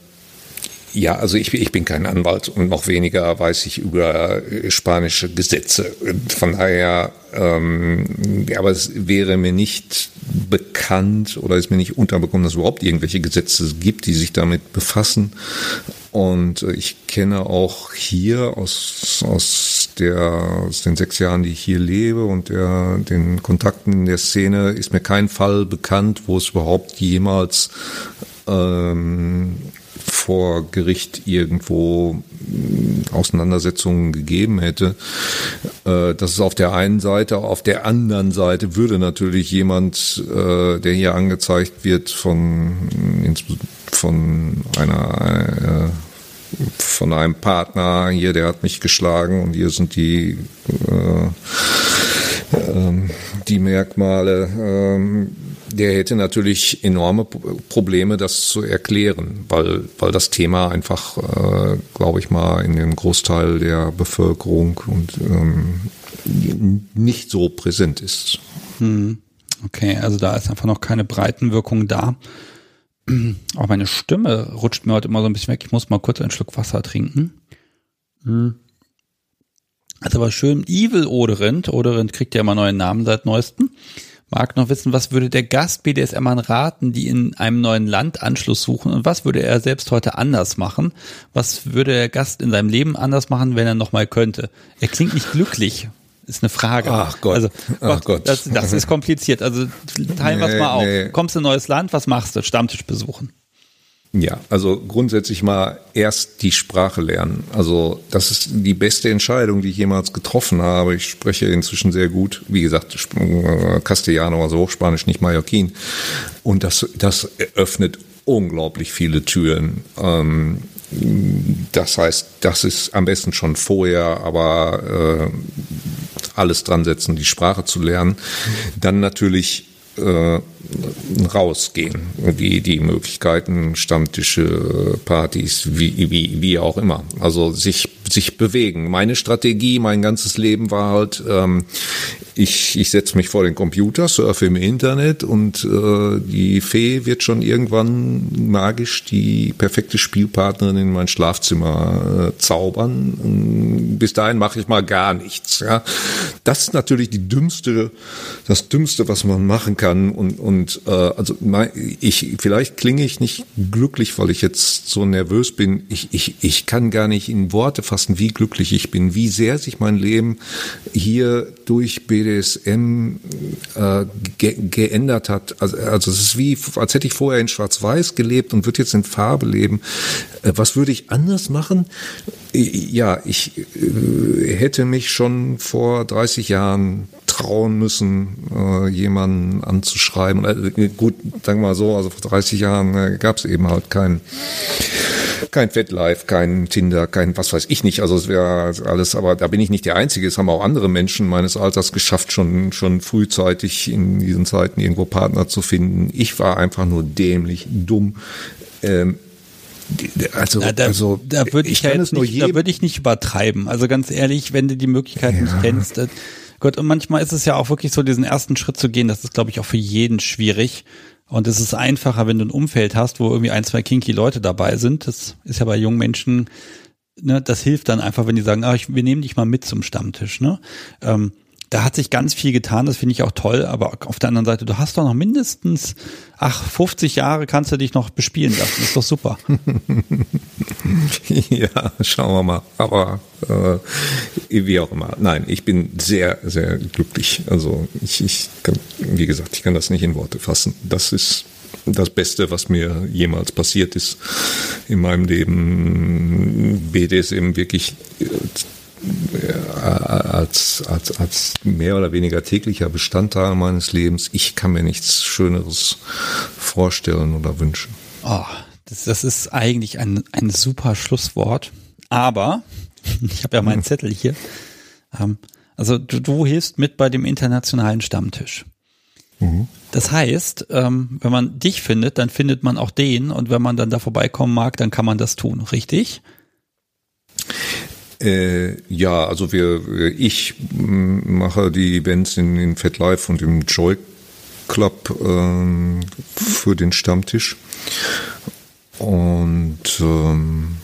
ja, also ich, ich bin kein Anwalt und noch weniger weiß ich über äh, spanische Gesetze. Von daher, ähm, aber es wäre mir nicht bekannt oder ist mir nicht unterbekommen, dass es überhaupt irgendwelche Gesetze gibt, die sich damit befassen. Und äh, ich kenne auch hier aus, aus, der, aus den sechs Jahren, die ich hier lebe und der, den Kontakten in der Szene, ist mir kein Fall bekannt, wo es überhaupt jemals ähm, vor Gericht irgendwo hm, Auseinandersetzungen gegeben hätte. Äh, das ist auf der einen Seite. Auf der anderen Seite würde natürlich jemand, äh, der hier angezeigt wird von, von einer äh, von einem Partner hier, der hat mich geschlagen und hier sind die äh, äh, die Merkmale. Äh, der hätte natürlich enorme Probleme, das zu erklären, weil, weil das Thema einfach, äh, glaube ich mal, in dem Großteil der Bevölkerung und ähm, nicht so präsent ist. Hm. Okay, also da ist einfach noch keine Breitenwirkung da. Auch meine Stimme rutscht mir heute immer so ein bisschen weg. Ich muss mal kurz einen Schluck Wasser trinken. Hm. Also war schön Evil Oderind. Oderind kriegt ja immer neuen Namen seit neuestem. Mag noch wissen, was würde der Gast BDSM raten, die in einem neuen Land Anschluss suchen und was würde er selbst heute anders machen? Was würde der Gast in seinem Leben anders machen, wenn er nochmal könnte? Er klingt nicht glücklich. Ist eine Frage. Ach Gott. Also, Ach Gott. Das, das ist kompliziert. Also teilen wir es mal auf. Nee. Kommst in ein neues Land, was machst du? Stammtisch besuchen. Ja, also grundsätzlich mal erst die Sprache lernen. Also das ist die beste Entscheidung, die ich jemals getroffen habe. Ich spreche inzwischen sehr gut, wie gesagt, Castellano, also Hochspanisch, nicht Mallorquin. Und das, das eröffnet unglaublich viele Türen. Ähm, das heißt, das ist am besten schon vorher, aber äh, alles dran setzen, die Sprache zu lernen. Dann natürlich äh, rausgehen. Die, die Möglichkeiten, Stammtische, Partys, wie, wie, wie auch immer. Also sich, sich bewegen. Meine Strategie, mein ganzes Leben war halt, ähm, ich, ich setze mich vor den Computer, surfe im Internet und äh, die Fee wird schon irgendwann magisch die perfekte Spielpartnerin in mein Schlafzimmer äh, zaubern. Bis dahin mache ich mal gar nichts. Ja. Das ist natürlich die dümmste, das Dümmste, was man machen kann. Und, und äh, also ich vielleicht klinge ich nicht glücklich, weil ich jetzt so nervös bin. Ich, ich, ich kann gar nicht in Worte fassen, wie glücklich ich bin, wie sehr sich mein Leben hier durch BDSM äh, ge geändert hat. Also, also es ist wie, als hätte ich vorher in Schwarz-Weiß gelebt und würde jetzt in Farbe leben. Äh, was würde ich anders machen? Ja, ich äh, hätte mich schon vor 30 Jahren trauen müssen, äh, jemanden anzuschreiben. Äh, gut, sagen wir mal so, also vor 30 Jahren äh, gab es eben halt kein kein FetLife, kein Tinder, kein was weiß ich nicht. Also es wäre alles, aber da bin ich nicht der Einzige. Es haben auch andere Menschen meines Alters geschafft, schon schon frühzeitig in diesen Zeiten irgendwo Partner zu finden. Ich war einfach nur dämlich, dumm. Ähm, also, Na, da, also da würde ich, ich ja jetzt nicht, da würde ich nicht übertreiben. Also ganz ehrlich, wenn du die Möglichkeit ja. nicht kennst, das, Gut, und manchmal ist es ja auch wirklich so, diesen ersten Schritt zu gehen, das ist, glaube ich, auch für jeden schwierig. Und es ist einfacher, wenn du ein Umfeld hast, wo irgendwie ein, zwei kinky Leute dabei sind. Das ist ja bei jungen Menschen, ne, das hilft dann einfach, wenn die sagen, ah, ich, wir nehmen dich mal mit zum Stammtisch. Ne? Ähm, da hat sich ganz viel getan, das finde ich auch toll, aber auf der anderen Seite, du hast doch noch mindestens, ach, 50 Jahre kannst du dich noch bespielen lassen, ist doch super. ja, schauen wir mal, aber äh, wie auch immer. Nein, ich bin sehr, sehr glücklich. Also ich, ich kann, wie gesagt, ich kann das nicht in Worte fassen. Das ist das Beste, was mir jemals passiert ist in meinem Leben. BDSM wirklich als, als, als mehr oder weniger täglicher Bestandteil meines Lebens. Ich kann mir nichts Schöneres vorstellen oder wünschen. Oh, das, das ist eigentlich ein, ein super Schlusswort. Aber, ich habe ja meinen Zettel hier. Ähm, also du, du hilfst mit bei dem internationalen Stammtisch. Mhm. Das heißt, ähm, wenn man dich findet, dann findet man auch den und wenn man dann da vorbeikommen mag, dann kann man das tun, richtig? Äh, ja, also wir, ich mache die Events in, in Fat Life und im Joy Club ähm, für den Stammtisch. Und ähm,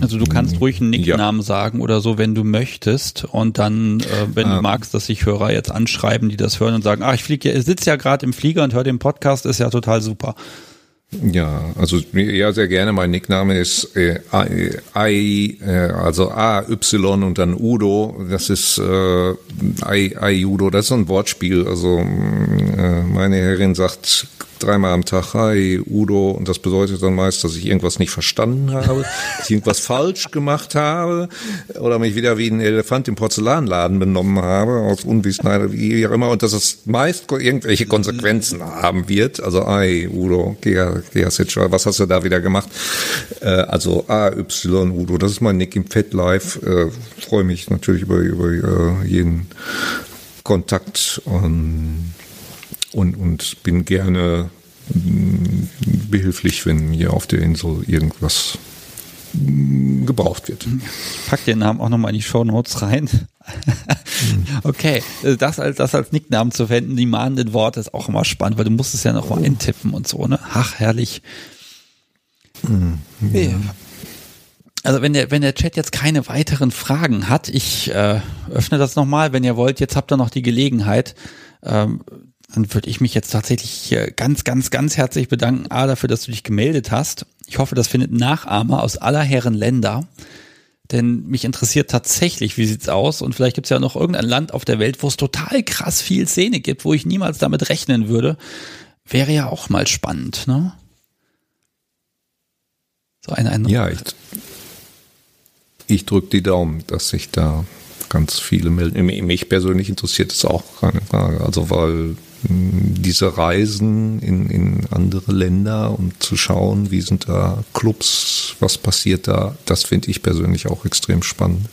Also du kannst ruhig einen Nicknamen ja. sagen oder so, wenn du möchtest. Und dann, äh, wenn ähm, du magst, dass sich Hörer jetzt anschreiben, die das hören und sagen, ach, ich fliege, ich sitze ja gerade im Flieger und höre den Podcast, ist ja total super. Ja, also ja, sehr gerne. Mein Nickname ist äh, I, äh, also A, Y und dann Udo. Das ist äh, I, I Udo, das ist so ein Wortspiel. Also äh, meine Herrin sagt dreimal am Tag, hi Udo, und das bedeutet dann meist, dass ich irgendwas nicht verstanden habe, dass ich irgendwas falsch gemacht habe oder mich wieder wie ein Elefant im Porzellanladen benommen habe, aus Unwissenheit, wie auch immer, und dass es meist irgendwelche Konsequenzen haben wird. Also, hi Udo, Gea, Gea Sitcher, was hast du da wieder gemacht? Äh, also AY Udo, das ist mein Nick im Fat Live. Äh, Freue mich natürlich über, über äh, jeden Kontakt. Und und, und bin gerne mm, behilflich, wenn hier auf der Insel irgendwas mm, gebraucht wird. Ich pack den Namen auch nochmal in die Show Notes rein. okay, äh, das als, das als Nicknamen zu verwenden, die mahnenden Worte ist auch immer spannend, weil du musst es ja noch mal eintippen und so, ne? Ach, herrlich. Ja. Also wenn der, wenn der Chat jetzt keine weiteren Fragen hat, ich äh, öffne das nochmal, wenn ihr wollt, jetzt habt ihr noch die Gelegenheit, ähm, dann würde ich mich jetzt tatsächlich ganz, ganz, ganz herzlich bedanken, A, dafür, dass du dich gemeldet hast. Ich hoffe, das findet Nachahmer aus aller Herren Länder. Denn mich interessiert tatsächlich, wie sieht's aus? Und vielleicht gibt's ja noch irgendein Land auf der Welt, wo es total krass viel Szene gibt, wo ich niemals damit rechnen würde. Wäre ja auch mal spannend, ne? So ein Eindruck. Ja, ich, ich drücke die Daumen, dass sich da ganz viele melden. Mich persönlich interessiert es auch, keine Frage. Also weil diese Reisen in, in andere Länder, um zu schauen, wie sind da Clubs, was passiert da, das finde ich persönlich auch extrem spannend.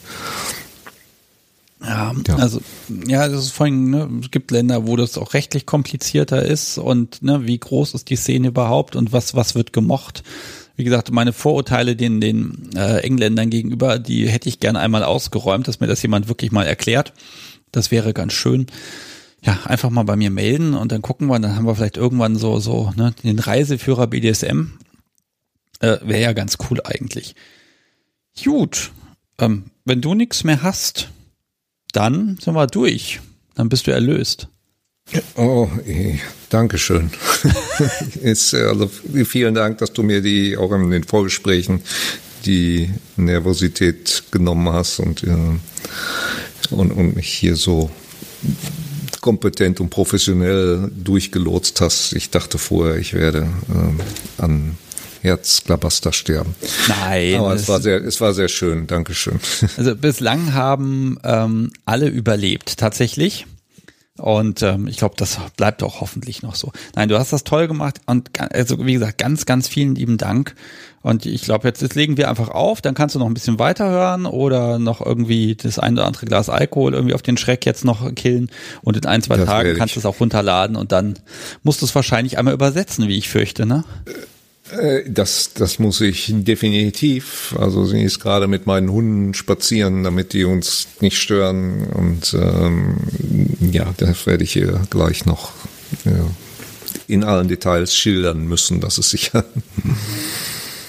Ja, ja, also ja, das ist vorhin, ne, es gibt Länder, wo das auch rechtlich komplizierter ist und ne, wie groß ist die Szene überhaupt und was was wird gemocht. Wie gesagt, meine Vorurteile den den äh, Engländern gegenüber, die hätte ich gerne einmal ausgeräumt, dass mir das jemand wirklich mal erklärt. Das wäre ganz schön ja, einfach mal bei mir melden und dann gucken wir, dann haben wir vielleicht irgendwann so, so, ne, den Reiseführer BDSM. Äh, Wäre ja ganz cool eigentlich. Gut, ähm, wenn du nichts mehr hast, dann sind wir durch. Dann bist du erlöst. Oh, eh, danke schön. Ist, also vielen Dank, dass du mir die auch in den Vorgesprächen die Nervosität genommen hast und, äh, und, und mich hier so kompetent und professionell durchgelotst hast. Ich dachte vorher, ich werde äh, an Herzklabaster sterben. Nein. Aber es war sehr, es war sehr schön. Dankeschön. Also bislang haben ähm, alle überlebt, tatsächlich. Und ähm, ich glaube, das bleibt auch hoffentlich noch so. Nein, du hast das toll gemacht und also wie gesagt, ganz, ganz vielen lieben Dank. Und ich glaube, jetzt, jetzt legen wir einfach auf, dann kannst du noch ein bisschen weiterhören oder noch irgendwie das ein oder andere Glas Alkohol irgendwie auf den Schreck jetzt noch killen und in ein, zwei das Tagen kannst du es auch runterladen und dann musst du es wahrscheinlich einmal übersetzen, wie ich fürchte, ne? Äh, das, das muss ich definitiv. Also sie ist gerade mit meinen Hunden spazieren, damit die uns nicht stören. Und ähm, ja, das werde ich ihr gleich noch ja, in allen Details schildern müssen. Das ist sicher.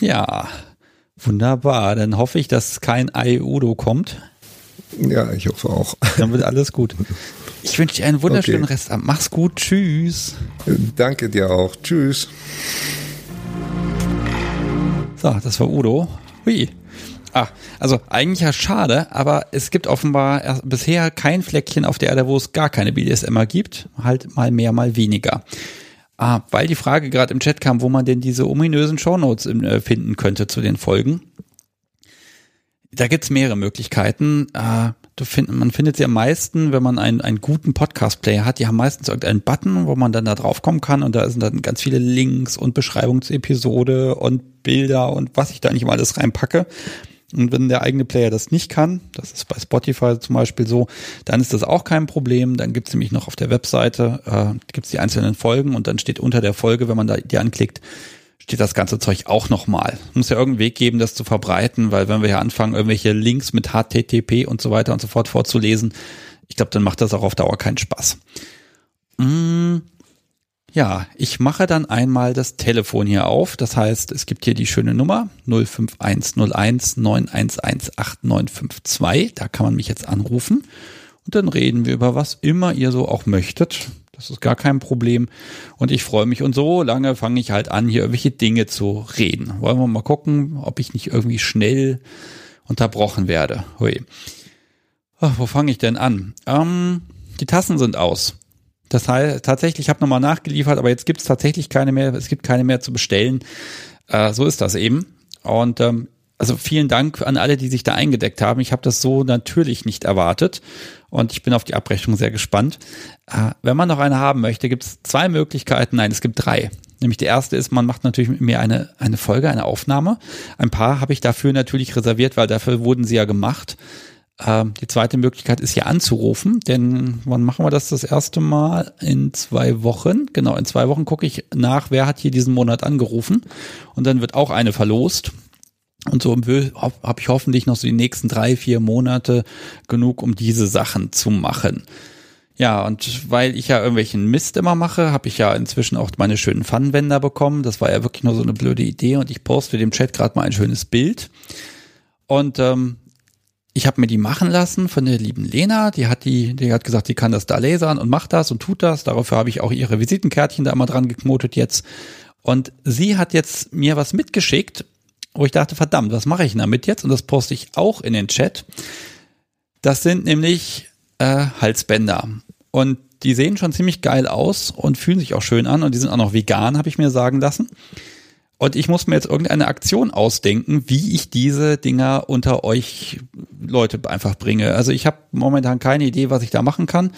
Ja, wunderbar. Dann hoffe ich, dass kein Udo kommt. Ja, ich hoffe auch. Dann wird alles gut. Ich wünsche dir einen wunderschönen okay. Restabend. Mach's gut. Tschüss. Danke dir auch. Tschüss. So, das war Udo. Hui. Ah, also eigentlich ja schade, aber es gibt offenbar bisher kein Fleckchen auf der Erde, wo es gar keine BDSMer gibt. Halt mal mehr, mal weniger. Ah, weil die Frage gerade im Chat kam, wo man denn diese ominösen Shownotes äh, finden könnte zu den Folgen. Da gibt's mehrere Möglichkeiten. Äh, du find, man findet sie am meisten, wenn man einen, einen guten Podcast-Player hat. Die haben meistens irgendeinen Button, wo man dann da draufkommen kann und da sind dann ganz viele Links und Beschreibungen zur Episode und Bilder und was ich da nicht mal alles reinpacke. Und wenn der eigene Player das nicht kann, das ist bei Spotify zum Beispiel so, dann ist das auch kein Problem. Dann gibt es nämlich noch auf der Webseite, äh, gibt es die einzelnen Folgen und dann steht unter der Folge, wenn man da die anklickt, steht das ganze Zeug auch nochmal. Muss ja irgendeinen Weg geben, das zu verbreiten, weil wenn wir hier anfangen, irgendwelche Links mit HTTP und so weiter und so fort vorzulesen, ich glaube, dann macht das auch auf Dauer keinen Spaß. Mm, Ja, ich mache dann einmal das Telefon hier auf. Das heißt, es gibt hier die schöne Nummer 05101 911 8952. Da kann man mich jetzt anrufen. Und dann reden wir über was immer ihr so auch möchtet. Das ist gar kein Problem. Und ich freue mich. Und so lange fange ich halt an, hier irgendwelche Dinge zu reden. Wollen wir mal gucken, ob ich nicht irgendwie schnell unterbrochen werde. Hui. Ach, wo fange ich denn an? Ähm, die Tassen sind aus. Das heißt, tatsächlich, ich habe nochmal nachgeliefert, aber jetzt gibt es tatsächlich keine mehr, es gibt keine mehr zu bestellen. Äh, so ist das eben. Und ähm, also vielen Dank an alle, die sich da eingedeckt haben. Ich habe das so natürlich nicht erwartet und ich bin auf die Abrechnung sehr gespannt. Äh, wenn man noch eine haben möchte, gibt es zwei Möglichkeiten. Nein, es gibt drei. Nämlich die erste ist, man macht natürlich mit mir eine, eine Folge, eine Aufnahme. Ein paar habe ich dafür natürlich reserviert, weil dafür wurden sie ja gemacht. Ähm, die zweite Möglichkeit ist hier anzurufen, denn wann machen wir das das erste Mal? In zwei Wochen. Genau, in zwei Wochen gucke ich nach, wer hat hier diesen Monat angerufen. Und dann wird auch eine verlost. Und so habe ich hoffentlich noch so die nächsten drei, vier Monate genug, um diese Sachen zu machen. Ja, und weil ich ja irgendwelchen Mist immer mache, habe ich ja inzwischen auch meine schönen Pfannenwender bekommen. Das war ja wirklich nur so eine blöde Idee und ich poste dem Chat gerade mal ein schönes Bild. Und ähm, ich habe mir die machen lassen von der lieben Lena. Die hat die, die hat gesagt, die kann das da lasern und macht das und tut das. Dafür habe ich auch ihre Visitenkärtchen da immer dran geknotet jetzt. Und sie hat jetzt mir was mitgeschickt, wo ich dachte, verdammt, was mache ich damit jetzt? Und das poste ich auch in den Chat. Das sind nämlich äh, Halsbänder. Und die sehen schon ziemlich geil aus und fühlen sich auch schön an. Und die sind auch noch vegan, habe ich mir sagen lassen. Und ich muss mir jetzt irgendeine Aktion ausdenken, wie ich diese Dinger unter euch Leute einfach bringe. Also ich habe momentan keine Idee, was ich da machen kann,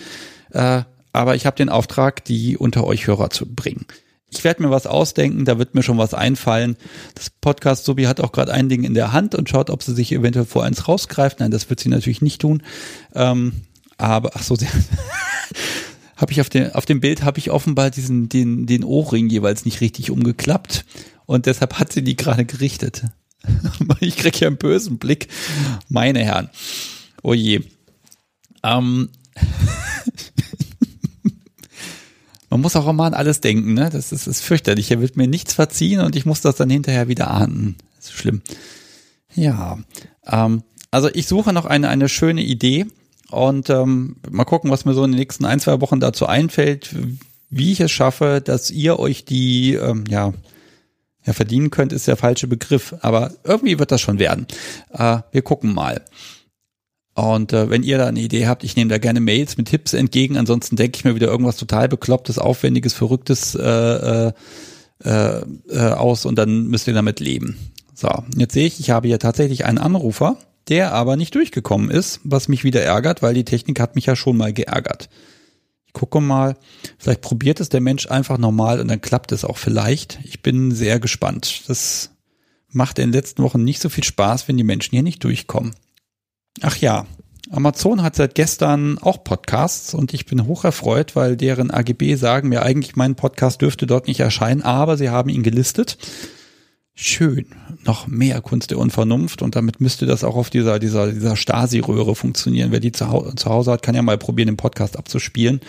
äh, aber ich habe den Auftrag, die unter euch Hörer zu bringen. Ich werde mir was ausdenken, da wird mir schon was einfallen. Das Podcast Subi hat auch gerade ein Ding in der Hand und schaut, ob sie sich eventuell vor eins rausgreift. Nein, das wird sie natürlich nicht tun. Ähm, aber ach so, habe ich auf dem auf dem Bild habe ich offenbar diesen den den Ohrring jeweils nicht richtig umgeklappt und deshalb hat sie die gerade gerichtet. ich krieg ja einen bösen Blick. Meine Herren. Oh je. Ähm. Man muss auch immer an alles denken, ne? Das ist, ist fürchterlich. Er wird mir nichts verziehen und ich muss das dann hinterher wieder ahnden. Das ist schlimm. Ja. Ähm, also ich suche noch eine, eine schöne Idee und ähm, mal gucken, was mir so in den nächsten ein, zwei Wochen dazu einfällt, wie ich es schaffe, dass ihr euch die, ähm, ja, ja, verdienen könnt, ist der falsche Begriff, aber irgendwie wird das schon werden. Äh, wir gucken mal. Und äh, wenn ihr da eine Idee habt, ich nehme da gerne Mails mit Tipps entgegen. Ansonsten denke ich mir wieder irgendwas total beklopptes, aufwendiges, verrücktes äh, äh, äh, äh, aus und dann müsst ihr damit leben. So, jetzt sehe ich, ich habe hier tatsächlich einen Anrufer, der aber nicht durchgekommen ist, was mich wieder ärgert, weil die Technik hat mich ja schon mal geärgert gucke mal, vielleicht probiert es der Mensch einfach normal und dann klappt es auch vielleicht. Ich bin sehr gespannt. Das macht in den letzten Wochen nicht so viel Spaß, wenn die Menschen hier nicht durchkommen. Ach ja, Amazon hat seit gestern auch Podcasts und ich bin hoch erfreut, weil deren AGB sagen mir eigentlich, mein Podcast dürfte dort nicht erscheinen, aber sie haben ihn gelistet. Schön. Noch mehr Kunst der Unvernunft und damit müsste das auch auf dieser, dieser, dieser Stasi-Röhre funktionieren. Wer die zu, zu Hause hat, kann ja mal probieren, den Podcast abzuspielen.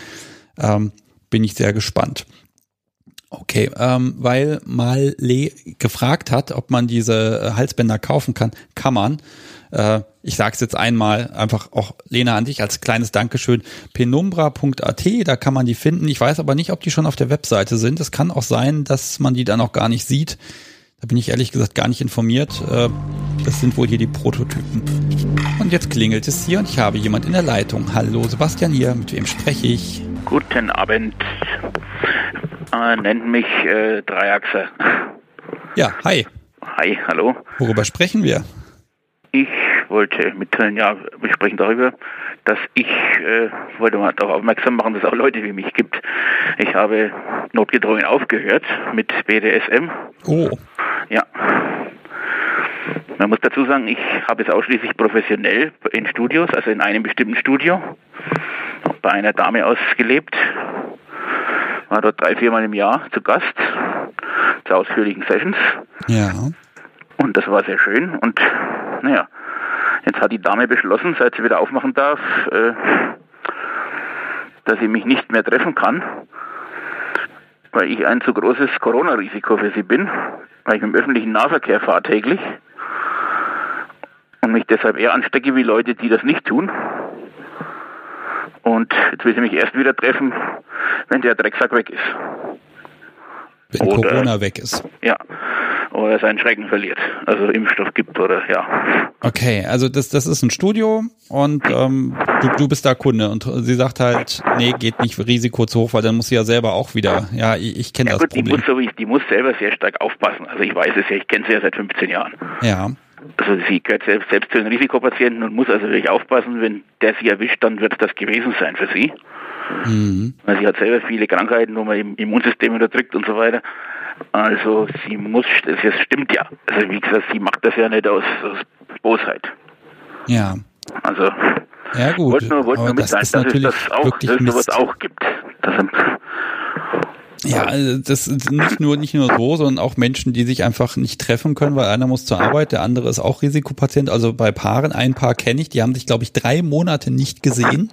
Ähm, bin ich sehr gespannt. Okay, ähm, weil mal Le gefragt hat, ob man diese äh, Halsbänder kaufen kann, kann man. Äh, ich sage es jetzt einmal, einfach auch Lena an dich als kleines Dankeschön. Penumbra.at, da kann man die finden. Ich weiß aber nicht, ob die schon auf der Webseite sind. Es kann auch sein, dass man die dann auch gar nicht sieht. Da bin ich ehrlich gesagt gar nicht informiert. Äh, das sind wohl hier die Prototypen. Und jetzt klingelt es hier und ich habe jemand in der Leitung. Hallo Sebastian hier, mit wem spreche ich? Guten Abend. Äh, nennt mich äh, Dreiachse. Ja, hi. Hi, hallo. Worüber sprechen wir? Ich wollte mitteilen, ja, wir sprechen darüber, dass ich äh, wollte mal darauf aufmerksam machen, dass es auch Leute wie mich gibt. Ich habe notgedrungen aufgehört mit BDSM. Oh. Ja. Man muss dazu sagen, ich habe es ausschließlich professionell in Studios, also in einem bestimmten Studio, bei einer Dame ausgelebt. War dort drei, viermal im Jahr zu Gast, zu ausführlichen Sessions. Ja. Und das war sehr schön. Und naja, jetzt hat die Dame beschlossen, seit sie wieder aufmachen darf, äh, dass sie mich nicht mehr treffen kann weil ich ein zu großes Corona-Risiko für sie bin, weil ich im öffentlichen Nahverkehr fahre täglich und mich deshalb eher anstecke wie Leute, die das nicht tun. Und jetzt will sie mich erst wieder treffen, wenn der Drecksack weg ist. Wenn oder, Corona weg ist. Ja. Oder seinen Schrecken verliert. Also Impfstoff gibt oder ja. Okay, also das, das ist ein Studio und ähm, du, du bist da Kunde und sie sagt halt, nee, geht nicht Risiko zu hoch, weil dann muss sie ja selber auch wieder, ja, ich, ich kenne ja, das gut, Problem. Die muss, so wie, die muss selber sehr stark aufpassen. Also ich weiß es ja, ich kenne sie ja seit 15 Jahren. Ja. Also sie gehört selbst, selbst zu den Risikopatienten und muss also wirklich aufpassen, wenn der sie erwischt, dann wird das gewesen sein für sie. Mhm. Weil sie hat selber viele Krankheiten, wo man im Immunsystem unterdrückt und so weiter. Also sie muss, das stimmt ja. Also wie gesagt, sie macht das ja nicht aus, aus Bosheit. Ja. Also ja gut, wollte nur, wollte nur mitteilen, dass es das auch, dass es sowas auch gibt. Das, ja, also das ist nicht nur, nicht nur so, sondern auch Menschen, die sich einfach nicht treffen können, weil einer muss zur Arbeit, der andere ist auch Risikopatient. Also bei Paaren, ein Paar kenne ich, die haben sich, glaube ich, drei Monate nicht gesehen,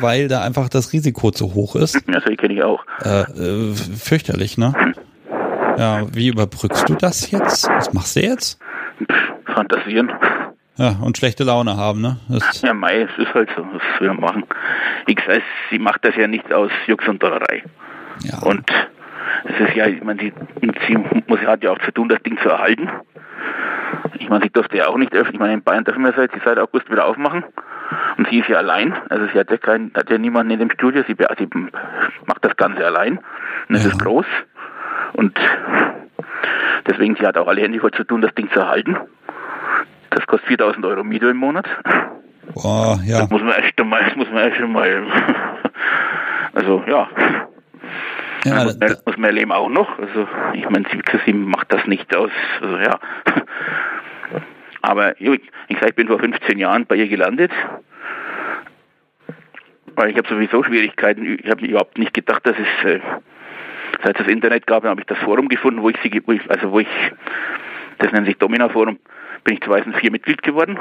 weil da einfach das Risiko zu hoch ist. Ja, das kenne ich auch. Äh, äh, fürchterlich, ne? Ja, wie überbrückst du das jetzt? Was machst du jetzt? Fantasieren. Ja, und schlechte Laune haben, ne? Das ja, Mai, es ist halt so, was wir machen. Ich weiß, sie macht das ja nicht aus Jux und Dollerei. Ja. Und es ist ja, ich meine, sie, sie muss, hat ja auch zu tun, das Ding zu erhalten. Ich meine, sie durfte ja auch nicht öffnen. Ich meine, in Bayern dürfen wir seit, seit August wieder aufmachen. Und sie ist ja allein. Also sie hat ja, kein, hat ja niemanden in dem Studio. Sie, sie macht das Ganze allein. Und es ja. ist groß. Und deswegen, sie hat auch alle Hände voll zu tun, das Ding zu erhalten. Das kostet 4000 Euro Miete im Monat. Boah, ja. Das muss man erst einmal, das muss man erst einmal, also, ja. Ja, das, das muss man erleben auch noch. Also ich meine, sie, sie macht das nicht aus. Also, ja. Aber ich, ich bin vor 15 Jahren bei ihr gelandet. Weil ich habe sowieso Schwierigkeiten. Ich habe überhaupt nicht gedacht, dass es, äh, seit es das Internet gab, habe ich das Forum gefunden, wo ich sie, wo ich, also wo ich, das nennt sich Domina Forum, bin ich 2004 Mitglied geworden.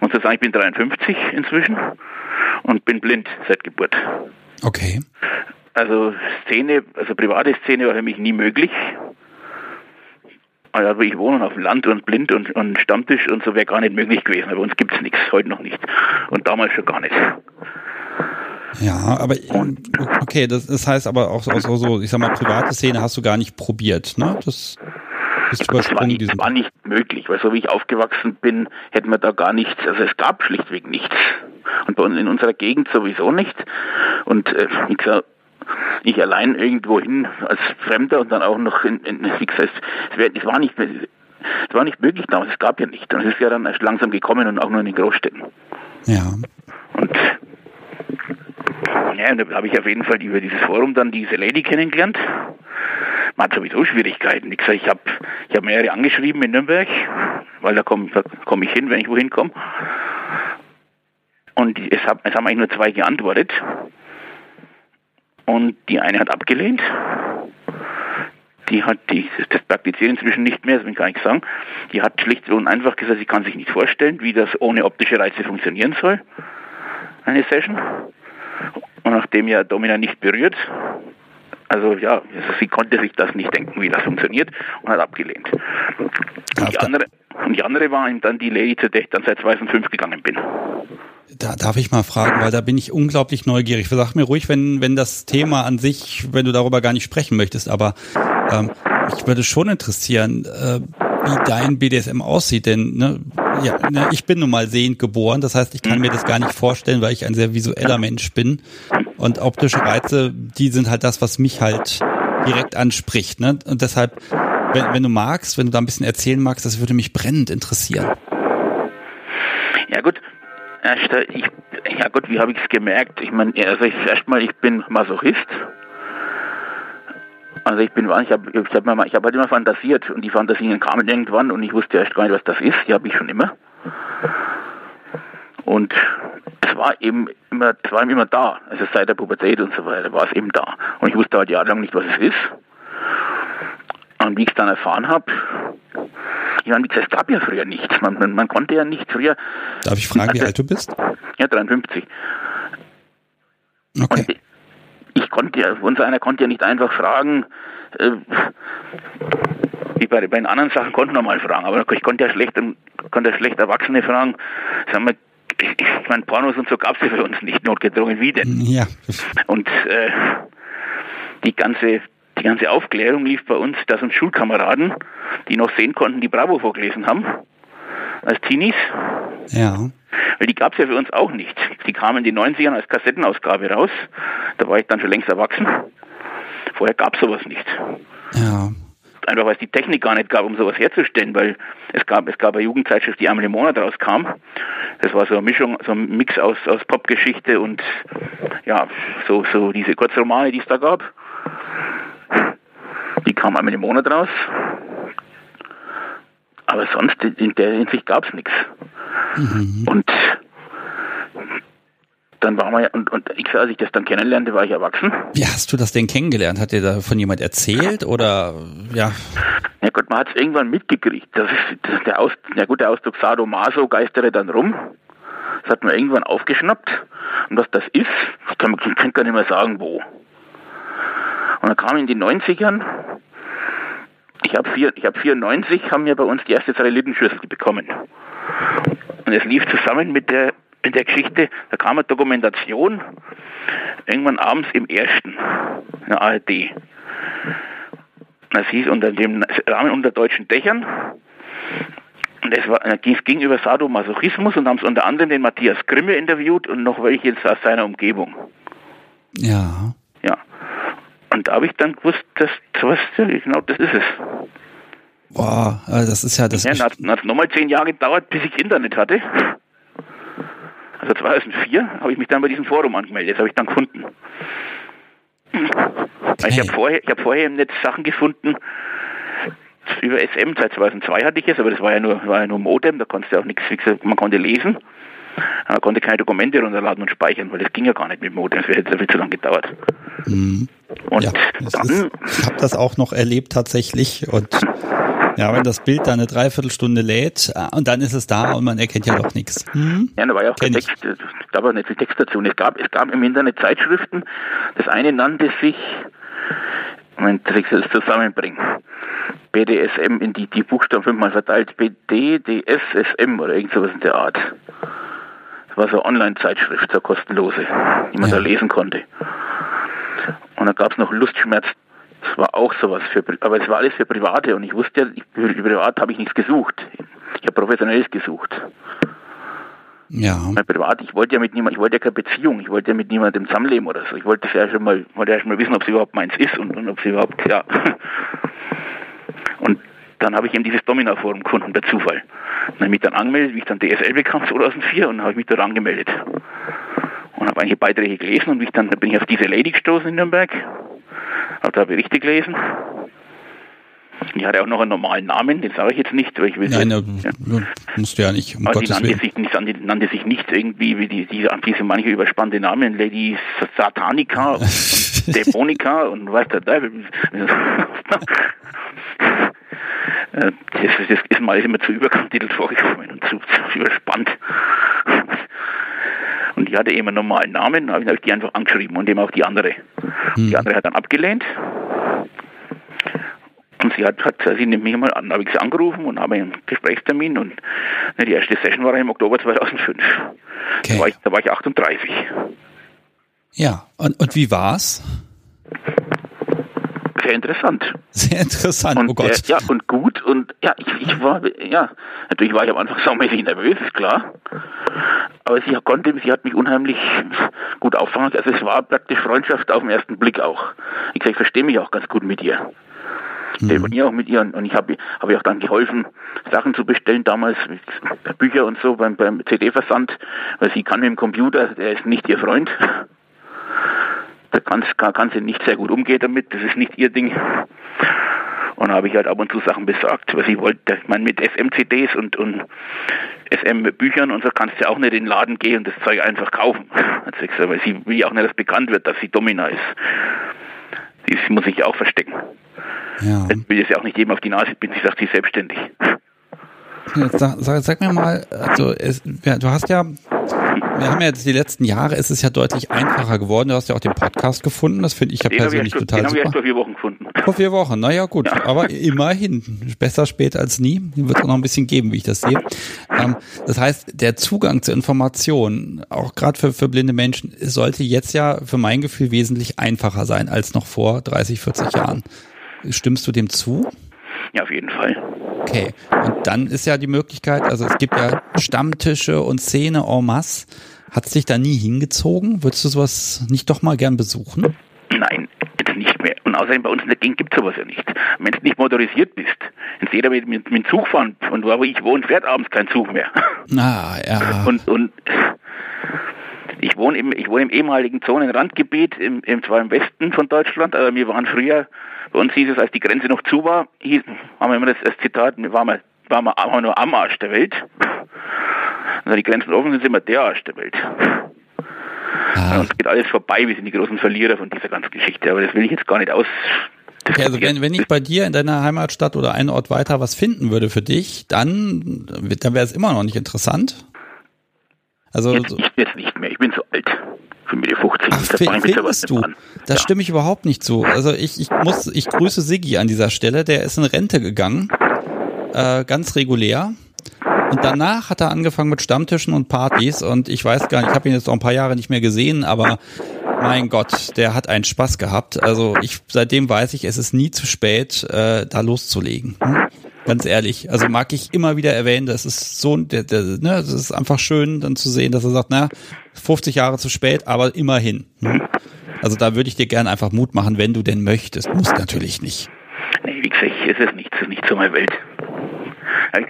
Und zu sagen, ich bin 53 inzwischen und bin blind seit Geburt. Okay. Also Szene, also private Szene war für mich nie möglich. Also ich wohne auf dem Land und blind und, und Stammtisch und so wäre gar nicht möglich gewesen. Aber uns gibt es nichts, heute noch nicht. Und damals schon gar nicht. Ja, aber okay, das, das heißt aber auch so, so, ich sag mal, private Szene hast du gar nicht probiert, ne? Das ist das war, nicht, war nicht möglich, weil so wie ich aufgewachsen bin, hätten wir da gar nichts, also es gab schlichtweg nichts. Und bei uns in unserer Gegend sowieso nicht. Und äh, wie gesagt, ich allein irgendwo hin als Fremder und dann auch noch in, in wie gesagt, es, war nicht es war nicht möglich damals, es gab ja nicht. Und es ist ja dann erst langsam gekommen und auch nur in den Großstädten. Ja. Und ja, und da habe ich auf jeden Fall über dieses Forum dann diese Lady kennengelernt. Man hat sowieso Schwierigkeiten. Ich, ich habe ich hab mehrere angeschrieben in Nürnberg, weil da komme komm ich hin, wenn ich wohin komme. Und es, hab, es haben eigentlich nur zwei geantwortet. Und die eine hat abgelehnt. Die hat die, das praktiziert inzwischen nicht mehr, das will ich gar nicht sagen. Die hat schlicht und einfach gesagt, sie kann sich nicht vorstellen, wie das ohne optische Reize funktionieren soll. Eine Session. Und nachdem ja Domina nicht berührt, also ja, also sie konnte sich das nicht denken, wie das funktioniert und hat abgelehnt. Und die andere, und die andere war ihm dann die Lady, zu der ich dann seit 2005 gegangen bin. Da darf ich mal fragen, weil da bin ich unglaublich neugierig. Sag mir ruhig, wenn, wenn das Thema an sich, wenn du darüber gar nicht sprechen möchtest, aber ähm, ich würde schon interessieren, äh, wie dein BDSM aussieht, denn ne, ja, ne, ich bin nun mal sehend geboren, das heißt, ich kann mir das gar nicht vorstellen, weil ich ein sehr visueller Mensch bin und optische Reize, die sind halt das, was mich halt direkt anspricht, ne? Und deshalb, wenn, wenn du magst, wenn du da ein bisschen erzählen magst, das würde mich brennend interessieren. Ja gut, ich, ja gut, wie habe ich es gemerkt? Ich meine, also erstmal, ich bin Masochist. Also ich bin, ich habe ich hab, ich hab halt immer fantasiert und die Fantasien kamen irgendwann und ich wusste erst gar nicht, was das ist. Die habe ich schon immer. Und es war eben immer, es war immer da. Also seit der Pubertät und so weiter war es eben da. Und ich wusste halt jahrelang nicht, was es ist. Und wie ich es dann erfahren habe, ich meine, es gab ja früher nichts. Man, man, man, konnte ja nicht früher. Darf ich fragen, wie alt du bist? Ja, 53. Okay. Und konnte ja, unser einer konnte ja nicht einfach fragen, äh, wie bei, bei den anderen Sachen konnten wir mal fragen, aber ich konnte ja schlecht, konnte ja schlecht Erwachsene fragen, sagen wir, ich meine, Pornos und so gab es ja für uns nicht notgedrungen, wie denn? Ja. Und äh, die ganze die ganze Aufklärung lief bei uns, dass uns Schulkameraden, die noch sehen konnten, die Bravo vorgelesen haben, als Teenies. Ja. Weil die gab es ja für uns auch nicht. Die kamen in den 90ern als Kassettenausgabe raus. Da war ich dann schon längst erwachsen. Vorher gab es sowas nicht. Ja. Einfach weil es die Technik gar nicht gab, um sowas herzustellen, weil es gab, es gab eine Jugendzeitschrift, die einmal im Monat rauskam. Das war so eine Mischung, so ein Mix aus, aus Popgeschichte und ja, so, so diese Kurzromane, die es da gab. Die kam einmal im Monat raus. Aber sonst in der Hinsicht gab es nichts. Mhm. Und dann war man ja, und, und ich, als ich das dann kennenlernte, war ich erwachsen. Wie hast du das denn kennengelernt? Hat dir da von jemand erzählt oder ja? Ja Gott, man hat es irgendwann mitgekriegt. Das ist, das ist der Aus, ja gut, der Ausdruck Sadomaso geistere dann rum. Das hat man irgendwann aufgeschnappt. Und was das ist, ich kann, ich kann gar nicht mehr sagen, wo. Und dann kam in den 90ern, ich habe hab 94, haben wir bei uns die erste Satellitenschüssel bekommen. Und es lief zusammen mit der, mit der Geschichte, da kam eine Dokumentation, irgendwann abends im ersten, in der ARD. Das hieß unter dem Rahmen unter deutschen Dächern. Und es, war, es ging über Sadomasochismus und haben es unter anderem den Matthias Grimme interviewt und noch welche aus seiner Umgebung. Ja. Und da habe ich dann gewusst, dass sowas, genau das ist es. Boah, also das ist ja das. Ja, dann hat es nochmal zehn Jahre gedauert, bis ich Internet hatte. Also 2004 habe ich mich dann bei diesem Forum angemeldet, das habe ich dann gefunden. Okay. Ich habe vorher, hab vorher im Netz Sachen gefunden, über SM, seit 2002 hatte ich es, aber das war ja nur, war ja nur Modem, da konntest du auch nichts, man konnte lesen. Man konnte keine Dokumente runterladen und speichern, weil das ging ja gar nicht mit dem Modem, das hätte viel zu lange gedauert. Mhm. Und ja, dann... Ist, ich habe das auch noch erlebt tatsächlich und ja, wenn das Bild dann eine Dreiviertelstunde lädt äh, und dann ist es da und man erkennt ja doch nichts. Hm? Ja, da war ja auch Kenn der Text, es gab auch nicht viel Text dazu. Es gab, es gab im Internet Zeitschriften, das eine nannte sich, Moment, ich es zusammenbringen. BDSM in die, die Buchstaben fünfmal verteilt, BDDSSM oder irgend sowas in der Art. War so eine Online-Zeitschrift, so kostenlose, die man ja. da lesen konnte. Und dann gab es noch Lustschmerz das war auch sowas für, aber es war alles für Private und ich wusste ja, ich, für privat habe ich nichts gesucht. Ich habe professionelles gesucht. Ja. Privat, ich wollte ja mit niemand, ich wollte ja keine Beziehung, ich wollte ja mit niemandem zusammenleben oder so. Ich wollte ja schon mal, wollte ja schon mal wissen, ob es überhaupt meins ist und, und ob es überhaupt, ja. Und dann habe ich eben dieses Domina-Forum gefunden, per Zufall. Dann habe ich mich dann angemeldet, wie ich dann DSL bekam, 2004, und habe ich mich dort angemeldet. Und habe einige Beiträge gelesen und mich dann, dann bin ich auf diese Lady gestoßen in Nürnberg habe da Berichte gelesen. Die hatte auch noch einen normalen Namen, den sage ich jetzt nicht, weil ich will Nein, ja. musst du ja nicht. Um Aber die nannte sich, die nannte sich nicht irgendwie wie die, diese, diese manche überspannte Namen, Lady Satanica und Dämonica und was der Teufel. das, das ist mal immer zu überkantitelt vorgekommen und zu, zu überspannt. Und die hatte eben einen normalen Namen, habe ich die einfach angeschrieben und eben auch die andere. Hm. Die andere hat dann abgelehnt. Und sie hat, hat sie nimmt mich mal an, habe ich sie angerufen und habe einen Gesprächstermin und ne, die erste Session war im Oktober 2005. Okay. Da, war ich, da war ich 38. Ja, und, und wie war's? Sehr interessant. Sehr interessant, und, oh Gott. Äh, ja, und gut und ja, ich, ich war, ja, natürlich war ich am Anfang saumäßig nervös, ist klar. Aber sie konnte, sie hat mich unheimlich gut auffangen. Also es war praktisch Freundschaft auf den ersten Blick auch. Ich sage, ich verstehe mich auch ganz gut mit ihr. Mhm. Ich auch mit ihr und ich habe hab ihr auch dann geholfen, Sachen zu bestellen, damals Bücher und so beim, beim CD-Versand, weil sie kann mit dem Computer, der ist nicht ihr Freund. Da kann, kann sie nicht sehr gut umgehen damit, das ist nicht ihr Ding. Und da habe ich halt ab und zu Sachen besorgt, was ich wollte. Ich meine, mit SM-CDs und, und SM-Büchern und so kannst du ja auch nicht in den Laden gehen und das Zeug einfach kaufen. Also, weil sie will ja auch nicht, dass bekannt wird, dass sie Domina ist. Sie muss sich ja auch verstecken. Ja. Ich will es ja auch nicht jedem auf die Nase binden, sie sagt, sie ist selbstständig. Sag, sag, sag, mir mal, also es, ja, du hast ja, wir haben ja jetzt die letzten Jahre, ist es ja deutlich einfacher geworden. Du hast ja auch den Podcast gefunden, das finde ich ja den persönlich ich, total den super. Den habe ich vor vier Wochen gefunden. Vor vier Wochen, naja gut, ja. aber immerhin, besser spät als nie. Wird auch noch ein bisschen geben, wie ich das sehe. Ähm, das heißt, der Zugang zu Informationen, auch gerade für, für blinde Menschen, sollte jetzt ja für mein Gefühl wesentlich einfacher sein als noch vor 30, 40 Jahren. Stimmst du dem zu? Ja, auf jeden Fall. Okay, und dann ist ja die Möglichkeit, also es gibt ja Stammtische und Szene en masse. Hat es dich da nie hingezogen? Würdest du sowas nicht doch mal gern besuchen? Nein, jetzt nicht mehr. Und außerdem bei uns in der Gegend gibt es sowas ja nicht. Wenn du nicht motorisiert bist, wenn jeder mit, mit, mit dem Zug fahren und wo ich wohne, fährt abends kein Zug mehr. Ah, ja. Und, und ich wohne im, ich wohne im ehemaligen Zonenrandgebiet, im, im, zwar im Westen von Deutschland, aber wir waren früher bei uns hieß es, als die Grenze noch zu war, hieß, haben wir immer das, das Zitat, waren wir, waren wir, waren wir nur am Arsch der Welt. Also die Grenzen offen sind, sind wir der Arsch der Welt. Ah. Uns geht alles vorbei, wir sind die großen Verlierer von dieser ganzen Geschichte, aber das will ich jetzt gar nicht aus. Okay, also wenn, wenn ich bei dir in deiner Heimatstadt oder einen Ort weiter was finden würde für dich, dann, dann wäre es immer noch nicht interessant. Also jetzt, so. jetzt nicht mehr, ich bin zu alt für Mitte 50. Ach, das findest du? Das ja. stimme ich überhaupt nicht zu. Also ich, ich muss, ich grüße Siggi an dieser Stelle. Der ist in Rente gegangen, äh, ganz regulär. Und danach hat er angefangen mit Stammtischen und Partys und ich weiß gar nicht, ich habe ihn jetzt auch ein paar Jahre nicht mehr gesehen, aber mein Gott, der hat einen Spaß gehabt. Also ich seitdem weiß ich, es ist nie zu spät, äh, da loszulegen. Hm? Ganz ehrlich. Also mag ich immer wieder erwähnen, das ist so, der, der, ne, das ist einfach schön, dann zu sehen, dass er sagt, na, 50 Jahre zu spät, aber immerhin. Hm? Also da würde ich dir gerne einfach Mut machen, wenn du denn möchtest. Muss natürlich nicht. Nee, wie gesagt, es ist nicht, nicht so meine Welt.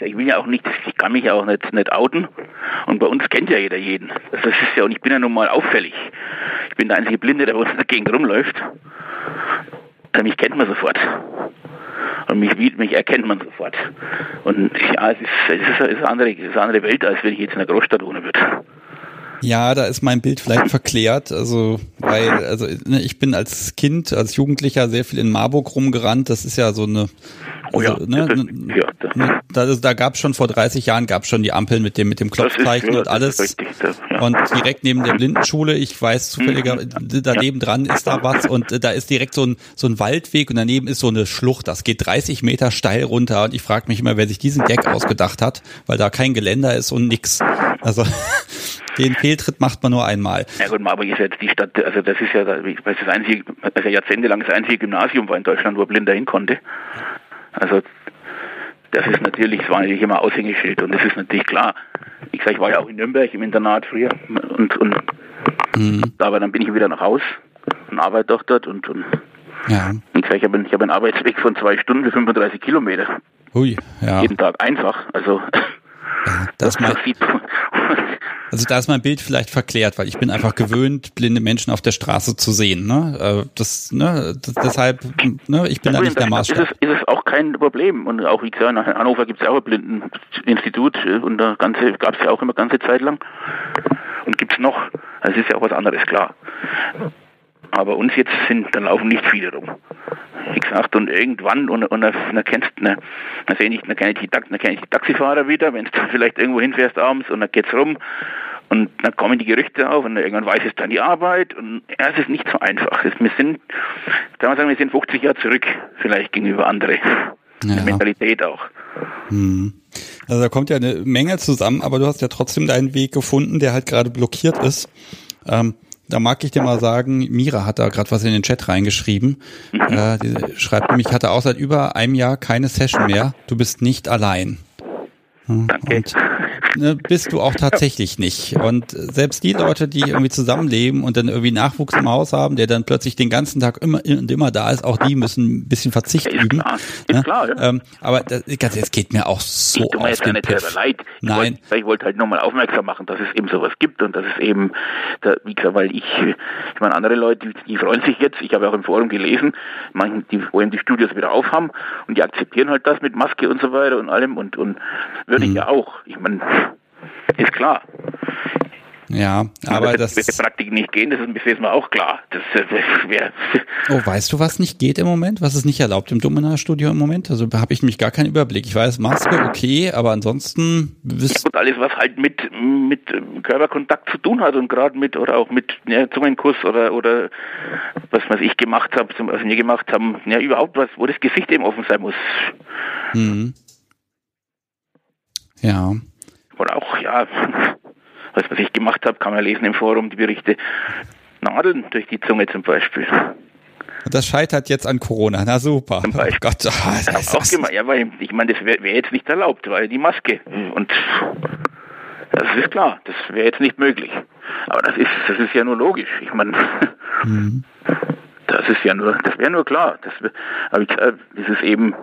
Ich will ja auch nicht, ich kann mich ja auch nicht, nicht outen. Und bei uns kennt ja jeder jeden. Das ist ja, und ich bin ja nun mal auffällig. Ich bin der einzige Blinde, der bei uns in der Gegend rumläuft. Also mich kennt man sofort. Und mich, mich erkennt man sofort. Und ja, es ist, es ist, ist, eine, andere, es ist eine andere Welt, als wenn ich jetzt in einer Großstadt wohnen würde. Ja, da ist mein Bild vielleicht verklärt. Also, weil, also ne, ich bin als Kind, als Jugendlicher sehr viel in Marburg rumgerannt. Das ist ja so eine Oh ja, also, ne, ja, ne, da, da gab es schon vor 30 Jahren gab schon die Ampeln mit dem mit dem Klopfzeichen und alles. Richtig, das, ja. Und direkt neben der Blindenschule, ich weiß zufälliger, mhm. daneben dran ist da was und äh, da ist direkt so ein so ein Waldweg und daneben ist so eine Schlucht. Das geht 30 Meter steil runter und ich frage mich immer, wer sich diesen Gag ausgedacht hat, weil da kein Geländer ist und nix. Also den Fehltritt macht man nur einmal. Ja gut, Marburg ist jetzt die Stadt, also das ist ja das einzige, also jahrzehntelang das einzige Gymnasium war in Deutschland, wo Blinder hin konnte. Also das ist natürlich, es war natürlich immer Aushängeschild und das ist natürlich klar. Ich sag, ich war ja auch in Nürnberg im Internat früher und, und mhm. aber dann bin ich wieder nach Haus und arbeite doch dort und, und ja. ich sag, ich habe einen, hab einen Arbeitsweg von zwei Stunden für 35 Kilometer. Hui, ja. Jeden Tag einfach. Also ja, das, das sieht also da ist mein Bild vielleicht verklärt, weil ich bin einfach gewöhnt, blinde Menschen auf der Straße zu sehen. Ne? Äh, das, ne, das, deshalb, ne, ich bin ja, da nicht der Maßstab. Ist es, ist es auch kein Problem. Und auch, wie gesagt, in Hannover gibt es auch ein Blindeninstitut äh, und da gab es ja auch immer ganze Zeit lang. Und gibt es noch. Also es ist ja auch was anderes, klar. Aber uns jetzt sind, da laufen nicht viele rum. Wie gesagt, und irgendwann, und, und, dann kennst ne, dann sehe ich, dann kenne ich, die, dann kenn ich die Taxifahrer wieder, wenn du vielleicht irgendwo hinfährst abends und dann geht's rum und dann kommen die Gerüchte auf und irgendwann weiß es dann die Arbeit und ja, es ist nicht so einfach. Wir sind, kann man sagen, wir sind 50 Jahre zurück, vielleicht gegenüber andere. Ja. Mentalität auch. Hm. Also da kommt ja eine Menge zusammen, aber du hast ja trotzdem deinen Weg gefunden, der halt gerade blockiert ist. Ähm, da mag ich dir mal sagen, Mira hat da gerade was in den Chat reingeschrieben. Mhm. Äh, die schreibt nämlich, ich hatte auch seit über einem Jahr keine Session mehr. Du bist nicht allein. Danke. Und ne, bist du auch tatsächlich nicht. Und selbst die Leute, die irgendwie zusammenleben und dann irgendwie Nachwuchs im Haus haben, der dann plötzlich den ganzen Tag immer und immer da ist, auch die müssen ein bisschen Verzicht ist üben. Klar. Ist ne? klar, ja. ähm, aber das, es geht mir auch so ich auf den nicht Piff. Leid. Ich Nein. Wollte, ich wollte halt nochmal aufmerksam machen, dass es eben sowas gibt und dass es eben, da, wie gesagt, weil ich, ich meine, andere Leute, die, die freuen sich jetzt, ich habe auch im Forum gelesen, manche, die wollen die Studios wieder aufhaben und die akzeptieren halt das mit Maske und so weiter und allem und, und würde mhm. ich ja auch. Ich meine, ist klar. Ja, aber das. Das wird Praktik nicht gehen, das ist, ist mir auch klar. Das, das wär, oh, weißt du, was nicht geht im Moment? Was ist nicht erlaubt im Dominar-Studio im Moment? Also habe ich nämlich gar keinen Überblick. Ich weiß, Maske, okay, aber ansonsten. Und alles, was halt mit, mit Körperkontakt zu tun hat und gerade mit, oder auch mit ja, Zungenkuss oder, oder was, was ich gemacht habe, was wir gemacht haben, ja, überhaupt was, wo das Gesicht eben offen sein muss. Mhm. Ja. Oder auch, ja, was, was ich gemacht habe, kann man lesen im Forum, die Berichte. Nadeln durch die Zunge zum Beispiel. Das scheitert jetzt an Corona. Na super. Zum Beispiel. Oh Gott, oh, das auch gemacht. Ja, weil ich meine, das wäre wär jetzt nicht erlaubt, weil die Maske. Und das ist klar, das wäre jetzt nicht möglich. Aber das ist, das ist ja nur logisch. Ich meine, mhm. das ist ja nur, das wäre nur klar. Das, aber ich, das ist eben,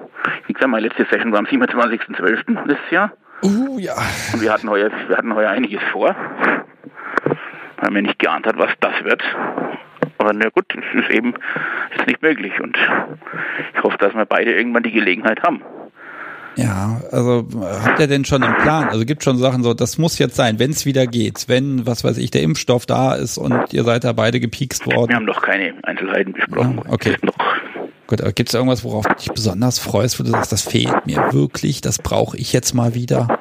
wie gesagt, meine letzte Session war am 27.12. letztes Jahr. Uh, ja. Und wir hatten heuer, wir hatten heuer einiges vor. Weil mir nicht geahnt hat, was das wird. Aber na gut, es ist eben jetzt nicht möglich. Und ich hoffe, dass wir beide irgendwann die Gelegenheit haben. Ja, also habt ihr denn schon einen Plan? Also gibt schon Sachen so, das muss jetzt sein, wenn es wieder geht, wenn, was weiß ich, der Impfstoff da ist und ihr seid da beide gepiekst worden. Wir haben noch keine Einzelheiten besprochen. Ja, okay. Noch Gut, gibt es irgendwas, worauf du dich besonders freust, wo du sagst, das fehlt mir wirklich, das brauche ich jetzt mal wieder?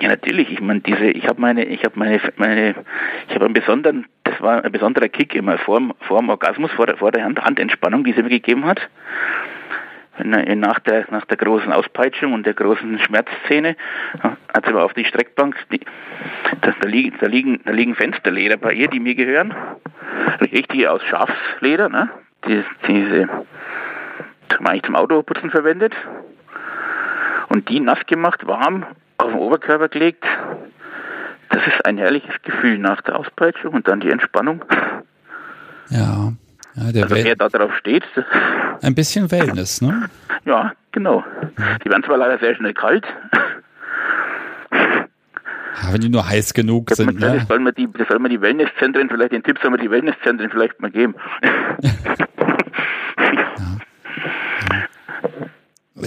Ja, natürlich. Ich meine, diese, ich habe meine, ich habe meine, meine, ich habe einen besonderen, das war ein besonderer Kick immer vor, vor dem Orgasmus, vor der, vor der Handentspannung, die sie mir gegeben hat. Nach der, nach der großen Auspeitschung und der großen Schmerzszene hat sie aber auf die Streckbank, die, da, da, liegen, da, liegen, da liegen Fensterleder bei ihr, die mir gehören. Richtig aus Schafsleder, ne? Die, diese eigentlich zum Autoputzen verwendet und die nass gemacht, warm auf den Oberkörper gelegt. Das ist ein herrliches Gefühl nach der Auspeitschung und dann die Entspannung. Ja, ja der also wer da drauf steht. Ein bisschen Wellness, ne? Ja, genau. Die werden zwar leider sehr schnell kalt. Ja, wenn die nur heiß genug das sind. Ne? Das soll man die, das soll man die Wellnesszentren vielleicht, den Tipp soll man die Wellnesszentren vielleicht mal geben.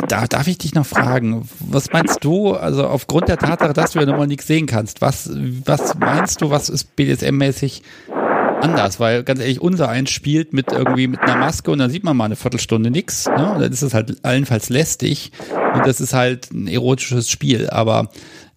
Da darf ich dich noch fragen, was meinst du, also aufgrund der Tatsache, dass du ja nochmal nichts sehen kannst, was, was meinst du, was ist BDSM-mäßig anders? Weil ganz ehrlich, unser eins spielt mit irgendwie mit einer Maske und dann sieht man mal eine Viertelstunde nichts, ne? Und dann ist es halt allenfalls lästig und das ist halt ein erotisches Spiel, aber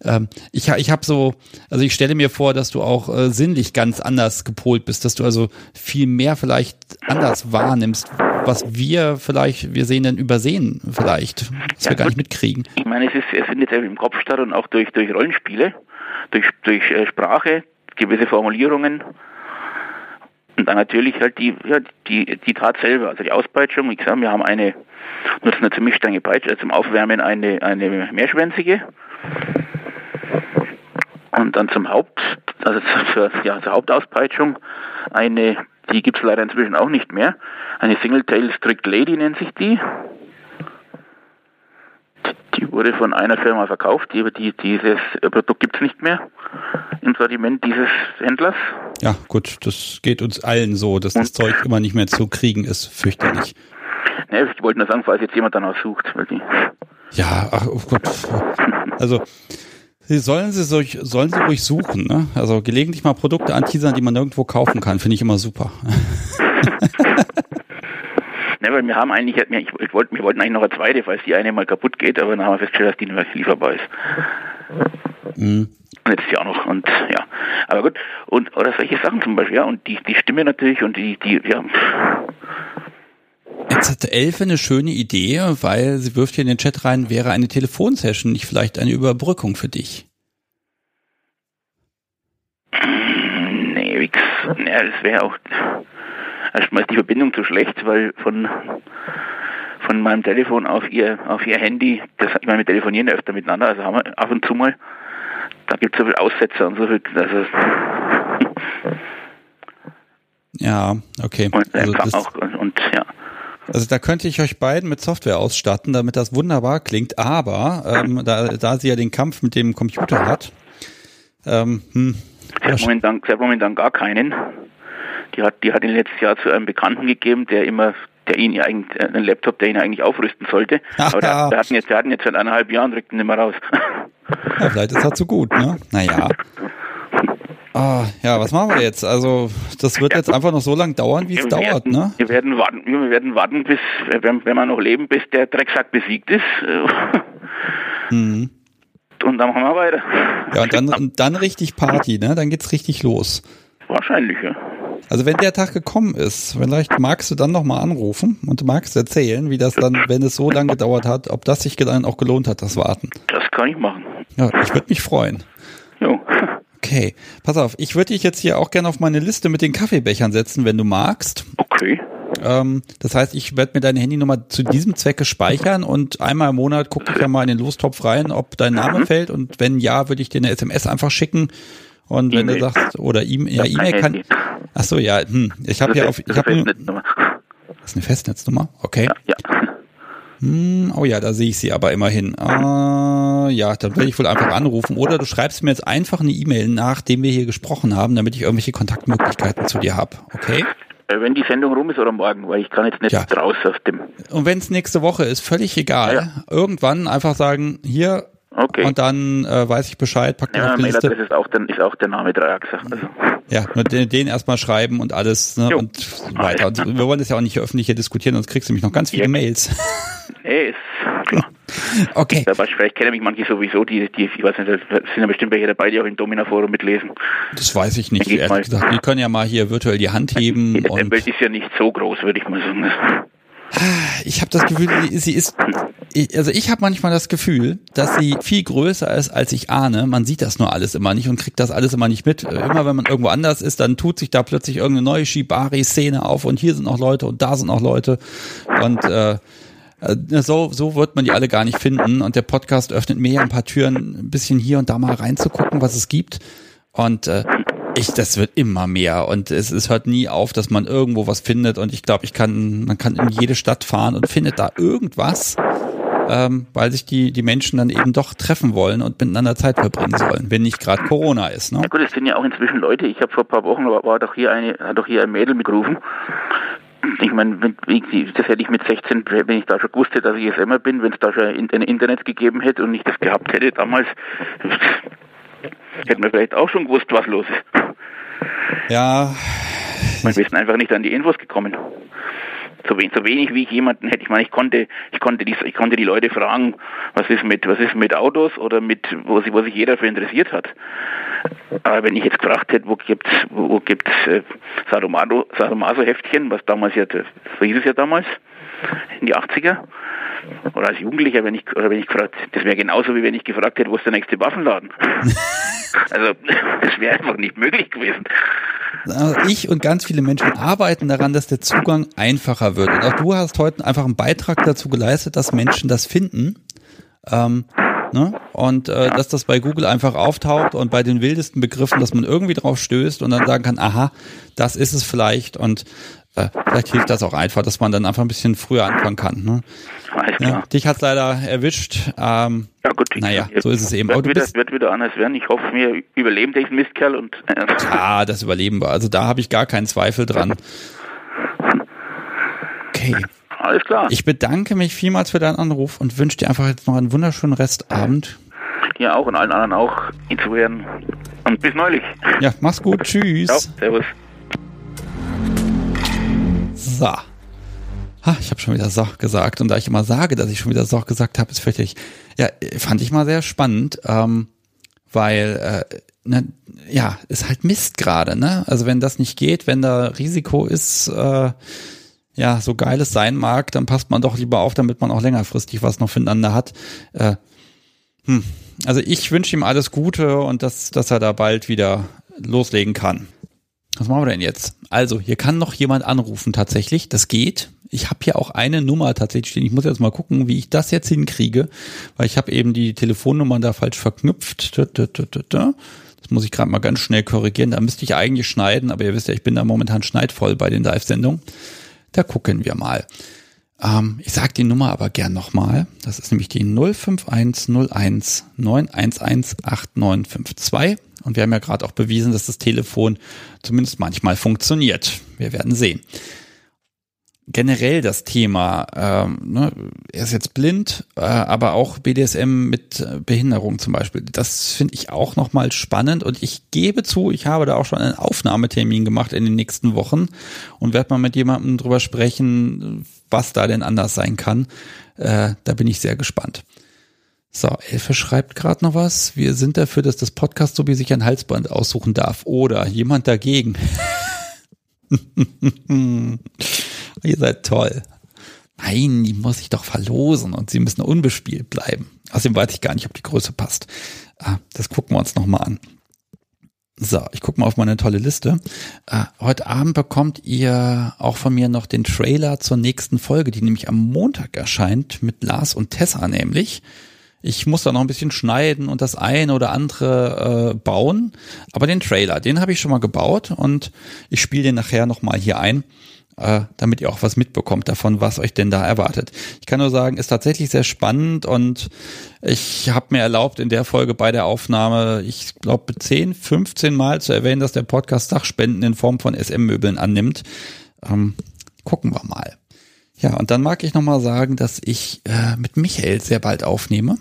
ähm, ich, ich habe so, also ich stelle mir vor, dass du auch äh, sinnlich ganz anders gepolt bist, dass du also viel mehr vielleicht anders wahrnimmst, was wir vielleicht, wir sehen dann übersehen vielleicht, was ja, wir gar nicht mitkriegen. Ich meine, es, ist, es findet im Kopf statt und auch durch, durch Rollenspiele, durch, durch äh, Sprache, gewisse Formulierungen und dann natürlich halt die, ja, die, die Tat selber, also die Auspeitschung. Wie gesagt, wir haben eine, nutzen eine ziemlich strenge Peitsche, also zum Aufwärmen eine, eine mehrschwänzige. Und dann zum Haupt, also zur, ja, zur Hauptauspeitschung eine, die gibt es leider inzwischen auch nicht mehr, eine Single-Tail Strict Lady nennt sich die. Die wurde von einer Firma verkauft, die, die, dieses Produkt gibt es nicht mehr im Sortiment dieses Händlers. Ja, gut, das geht uns allen so, dass das Zeug immer nicht mehr zu kriegen ist, fürchterlich. Ne, ich wollte nur sagen, falls jetzt jemand danach sucht. Weil die ja, ach oh Gott. Also, sollen sie, solch, sollen sie ruhig suchen, ne? Also gelegentlich mal Produkte anteasern, die man nirgendwo kaufen kann, finde ich immer super. Ne, weil wir haben eigentlich, ich, wollte, wir wollten eigentlich noch eine zweite, falls die eine mal kaputt geht, aber dann haben wir festgestellt, dass die nicht mehr lieferbar ist. Mhm. Und jetzt ja auch noch und ja, aber gut und oder solche Sachen zum Beispiel ja und die die Stimme natürlich und die die ja. Jetzt hat Elfe eine schöne Idee, weil sie wirft hier in den Chat rein, wäre eine Telefonsession nicht vielleicht eine Überbrückung für dich? Nee, nee, das wäre auch erstmal ist die Verbindung zu schlecht, weil von von meinem Telefon auf ihr auf ihr Handy, das, ich meine, wir telefonieren öfter miteinander, also haben wir ab und zu mal da gibt es so viele Aussetzer und so viel. Also ja, okay. Und, also auch, und, und, ja. Also da könnte ich euch beiden mit Software ausstatten, damit das wunderbar klingt, aber ähm, da, da sie ja den Kampf mit dem Computer hat, ähm, hm, sie, hat momentan, sie hat momentan gar keinen. Die hat, die hat ihn letztes Jahr zu einem Bekannten gegeben, der immer der ihn ja eigentlich, äh, einen Laptop, der ihn eigentlich aufrüsten sollte. Aber der, der, hat ihn jetzt, der hat ihn jetzt seit eineinhalb Jahren, rückt ihn nicht mehr raus. Ja, vielleicht ist er zu gut, ne? Naja. Ah, ja, was machen wir jetzt? Also, das wird jetzt einfach noch so lang dauern, wie es dauert, werden, ne? Wir werden warten, wir werden warten, bis, wenn, wenn wir noch leben, bis der Drecksack besiegt ist. Mhm. Und dann machen wir weiter. Ja, und dann, und dann richtig Party, ne? Dann geht's richtig los. Wahrscheinlich, ja. Also wenn der Tag gekommen ist, vielleicht magst du dann nochmal anrufen und magst erzählen, wie das dann, wenn es so lange gedauert hat, ob das sich dann auch gelohnt hat, das Warten. Das kann ich machen. Ja, ich würde mich freuen. Jo. Okay, pass auf, ich würde dich jetzt hier auch gerne auf meine Liste mit den Kaffeebechern setzen, wenn du magst. Okay. Ähm, das heißt, ich werde mir deine Handynummer zu diesem Zwecke speichern und einmal im Monat gucke ich ja mal in den Lostopf rein, ob dein Name fällt und wenn ja, würde ich dir eine SMS einfach schicken. Und wenn du E-Mail. sagst, oder E- ja, hab E-Mail kann. Ach so, ja, hm, ich habe ja auf, das ich Festnetznummer. das ist eine Festnetznummer, okay. Ja. Hm, oh ja, da sehe ich sie aber immerhin. Ah, ja, dann werde ich wohl einfach anrufen. Oder du schreibst mir jetzt einfach eine E-Mail, nachdem wir hier gesprochen haben, damit ich irgendwelche Kontaktmöglichkeiten zu dir habe. Okay? Äh, Wenn die Sendung rum ist oder morgen, weil ich kann jetzt nicht Ja. raus aus dem. Und wenn es nächste Woche ist, völlig egal. Ja, ja. Irgendwann einfach sagen, hier Okay. und dann äh, weiß ich Bescheid, pack ja, auf die Liste. Ist auch, dann, ist auch der Name Dreieachser. Also, Ja, nur den, den erstmal schreiben und alles ne, Jo. und weiter. Und wir wollen das ja auch nicht öffentlich hier diskutieren, sonst kriegst du nämlich noch ganz viele Ja. Mails. Nee, ist klar. Okay. Aber vielleicht kennen mich manche sowieso, die, die, ich weiß nicht, da sind ja bestimmt welche dabei, die auch im Domina-Forum mitlesen. Das weiß ich nicht, ehrlich mal. gesagt. Die können ja mal hier virtuell die Hand heben Die und Welt ist ja nicht so groß, würde ich mal sagen. ich habe das Gefühl, sie- ist, also ich habe manchmal das Gefühl, dass sie viel größer ist, als ich ahne. Man sieht das nur alles immer nicht und kriegt das alles immer nicht mit. Äh, Immer wenn man irgendwo anders ist, dann tut sich da plötzlich irgendeine neue Shibari-Szene auf und hier sind noch Leute und da sind noch Leute und äh, so, so wird man die alle gar nicht finden und der Podcast öffnet mir ja ein paar Türen, ein bisschen hier und da mal reinzugucken, was es gibt und äh, ich, das wird immer mehr und es, es hört nie auf, dass man irgendwo was findet und ich glaube, ich kann, man kann in jede Stadt fahren und findet da irgendwas, ähm, weil sich die, die Menschen dann eben doch treffen wollen und miteinander Zeit verbringen sollen, wenn nicht gerade Corona ist. Ne? Ja gut, es sind ja auch inzwischen Leute, ich habe vor ein paar Wochen, war, war doch hier eine, hat doch hier ein Mädel mitgerufen. Ich meine, das hätte ich mit 16, wenn ich da schon gewusst hätte, dass ich SMA bin, wenn es da schon ein ein Internet gegeben hätte und ich das gehabt hätte damals, hätten wir vielleicht auch schon gewusst, was los ist. Ja, Wir sind einfach nicht an die Infos gekommen. So wenig, so wenig wie ich jemanden hätte. Ich meine, ich konnte, ich konnte die, ich konnte die Leute fragen, was ist mit, was ist mit Autos oder mit, wo sich, wo sich jeder für interessiert hat. Aber wenn ich jetzt gefragt hätte, wo gibt's, wo, gibt's äh, Sadomaso, Sadomaso-Heftchen, was damals ja, so hieß es ja damals, in die 80er, oder als Jugendlicher, wenn ich, oder wenn ich gefragt, das wäre genauso wie wenn ich gefragt hätte, wo ist der nächste Waffenladen? also, das wäre einfach nicht möglich gewesen. Also ich und ganz viele Menschen arbeiten daran, dass der Zugang einfacher wird. Und auch du hast heute einfach einen Beitrag dazu geleistet, dass Menschen das finden. Ähm, ne? Und äh, dass das bei Google einfach auftaucht und bei den wildesten Begriffen, dass man irgendwie drauf stößt und dann sagen kann, aha, das ist es vielleicht. Und vielleicht hilft das auch einfach, dass man dann einfach ein bisschen früher anfangen kann. Ne? Ja, dich hat's leider erwischt. Ähm, Ja gut, Naja, so ist es eben. Wird wieder, wird wieder anders werden. Ich hoffe, wir überleben diesen Mistkerl und äh, Ah, das überleben wir. Also da habe ich gar keinen Zweifel dran. Okay. alles klar. Ich bedanke mich vielmals für deinen Anruf und wünsche dir einfach jetzt noch einen wunderschönen Restabend. Dir auch und allen anderen auch insofern. Und bis neulich. Ja, mach's gut. Tschüss. servus. So. Ha, ich habe schon wieder so gesagt und da ich immer sage, dass ich schon wieder so gesagt habe, ist fürchterlich. Ja, fand ich mal sehr spannend, ähm, weil äh, ne, ja, ist halt Mist gerade, ne? Also wenn das nicht geht, wenn da Risiko ist, äh, ja, so geil es sein mag, dann passt man doch lieber auf, damit man auch längerfristig was noch füreinander hat. Äh, hm. Also ich wünsche ihm alles Gute und dass, dass er da bald wieder loslegen kann. Was machen wir denn jetzt? Also, hier kann noch jemand anrufen tatsächlich. Das geht. Ich habe hier auch eine Nummer tatsächlich stehen. Ich muss jetzt mal gucken, wie ich das jetzt hinkriege, weil ich habe eben die Telefonnummern da falsch verknüpft. Da, da, da, da, da. Das muss ich gerade mal ganz schnell korrigieren. Da müsste ich eigentlich schneiden, aber ihr wisst ja, ich bin da momentan schneidvoll bei den Live-Sendungen. Da gucken wir mal. Ähm, ich sage die Nummer aber gern nochmal. Das ist nämlich die 05101 911 8952. Und wir haben ja gerade auch bewiesen, dass das Telefon zumindest manchmal funktioniert. Wir werden sehen. generell das Thema, ähm, ne, er ist jetzt blind, äh, aber auch BDSM mit Behinderung zum Beispiel. Das finde ich auch nochmal spannend und ich gebe zu, ich habe da auch schon einen Aufnahmetermin gemacht in den nächsten Wochen und werde mal mit jemandem drüber sprechen, was da denn anders sein kann. Äh, da bin ich sehr gespannt. So, Elfe schreibt gerade noch was. Wir sind dafür, dass das Podcast so wie sich ein Halsband aussuchen darf. Oder jemand dagegen. Ihr seid toll. Nein, die muss ich doch verlosen und sie müssen unbespielt bleiben. Außerdem weiß ich gar nicht, ob die Größe passt. Ah, das gucken wir uns nochmal an. So, ich gucke mal auf meine tolle Liste. Äh, heute Abend bekommt ihr auch von mir noch den Trailer zur nächsten Folge, die nämlich am Montag erscheint mit Lars und Tessa nämlich. Ich muss da noch ein bisschen schneiden und das eine oder andere äh, bauen. Aber den Trailer, den habe ich schon mal gebaut und ich spiele den nachher nochmal hier ein äh, damit ihr auch was mitbekommt davon, was euch denn da erwartet. Ich kann nur sagen, ist tatsächlich sehr spannend und ich habe mir erlaubt, in der Folge bei der Aufnahme, ich glaube, 10, 15 Mal zu erwähnen, dass der Podcast Dachspenden in Form von SM-Möbeln annimmt. Ähm, gucken wir mal. Ja, und dann mag ich nochmal sagen, dass ich äh, mit Michael sehr bald aufnehme.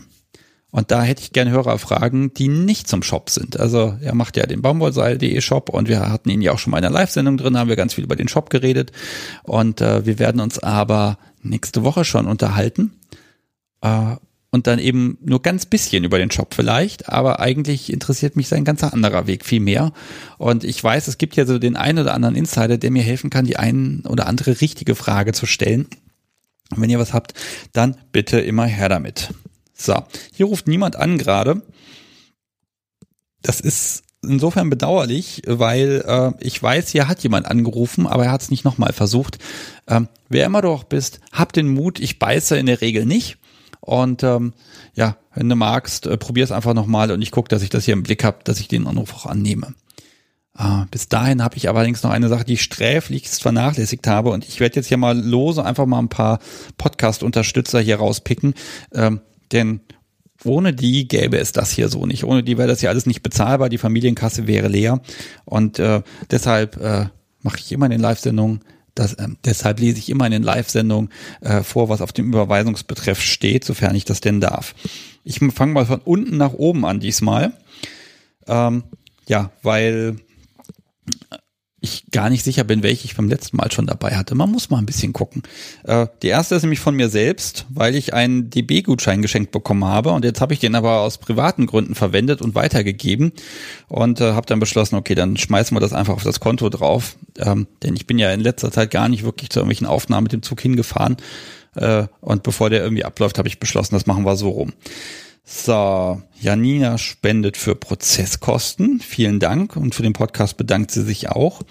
Und da hätte ich gerne Hörerfragen, die nicht zum Shop sind. Also er macht ja den Baumwollseil.de Shop und wir hatten ihn ja auch schon mal in einer Live-Sendung drin, haben wir ganz viel über den Shop geredet. Und äh, wir werden uns aber nächste Woche schon unterhalten. Äh, und dann eben nur ganz bisschen über den Shop vielleicht, aber eigentlich interessiert mich sein ganzer anderer Weg viel mehr. Und ich weiß, es gibt ja so den einen oder anderen Insider, der mir helfen kann, die ein oder andere richtige Frage zu stellen. Und wenn ihr was habt, dann bitte immer her damit. So, hier ruft niemand an gerade. Das ist insofern bedauerlich, weil äh, ich weiß, hier hat jemand angerufen, aber er hat es nicht nochmal versucht. Ähm, wer immer du auch bist, hab den Mut, ich beiße in der Regel nicht. Und ähm, ja, wenn du magst, äh, probier es einfach nochmal und ich gucke, dass ich das hier im Blick habe, dass ich den Anruf auch annehme. Äh, bis dahin habe ich allerdings noch eine Sache, die ich sträflichst vernachlässigt habe und ich werde jetzt hier mal lose einfach mal ein paar Podcast-Unterstützer hier rauspicken. Ähm, denn ohne die gäbe es das hier so nicht. Ohne die wäre das ja alles nicht bezahlbar. Die Familienkasse wäre leer. Und äh, deshalb äh, mache ich immer in den Live-Sendungen, das, äh, deshalb lese ich immer in den Live-Sendungen äh, vor, was auf dem Überweisungsbetreff steht, sofern ich das denn darf. Ich fange mal von unten nach oben an diesmal. Ähm, ja, weil ich gar nicht sicher bin, welche ich beim letzten Mal schon dabei hatte. Man muss mal ein bisschen gucken. Äh, die erste ist nämlich von mir selbst, weil ich einen DB-Gutschein geschenkt bekommen habe und jetzt habe ich den aber aus privaten Gründen verwendet und weitergegeben und äh, habe dann beschlossen, okay, dann schmeißen wir das einfach auf das Konto drauf, ähm, denn ich bin ja in letzter Zeit gar nicht wirklich zu irgendwelchen Aufnahmen mit dem Zug hingefahren äh, und bevor der irgendwie abläuft, habe ich beschlossen, das machen wir so rum. So, Janina spendet für Prozesskosten. Vielen Dank. Und für den Podcast bedankt sie sich auch.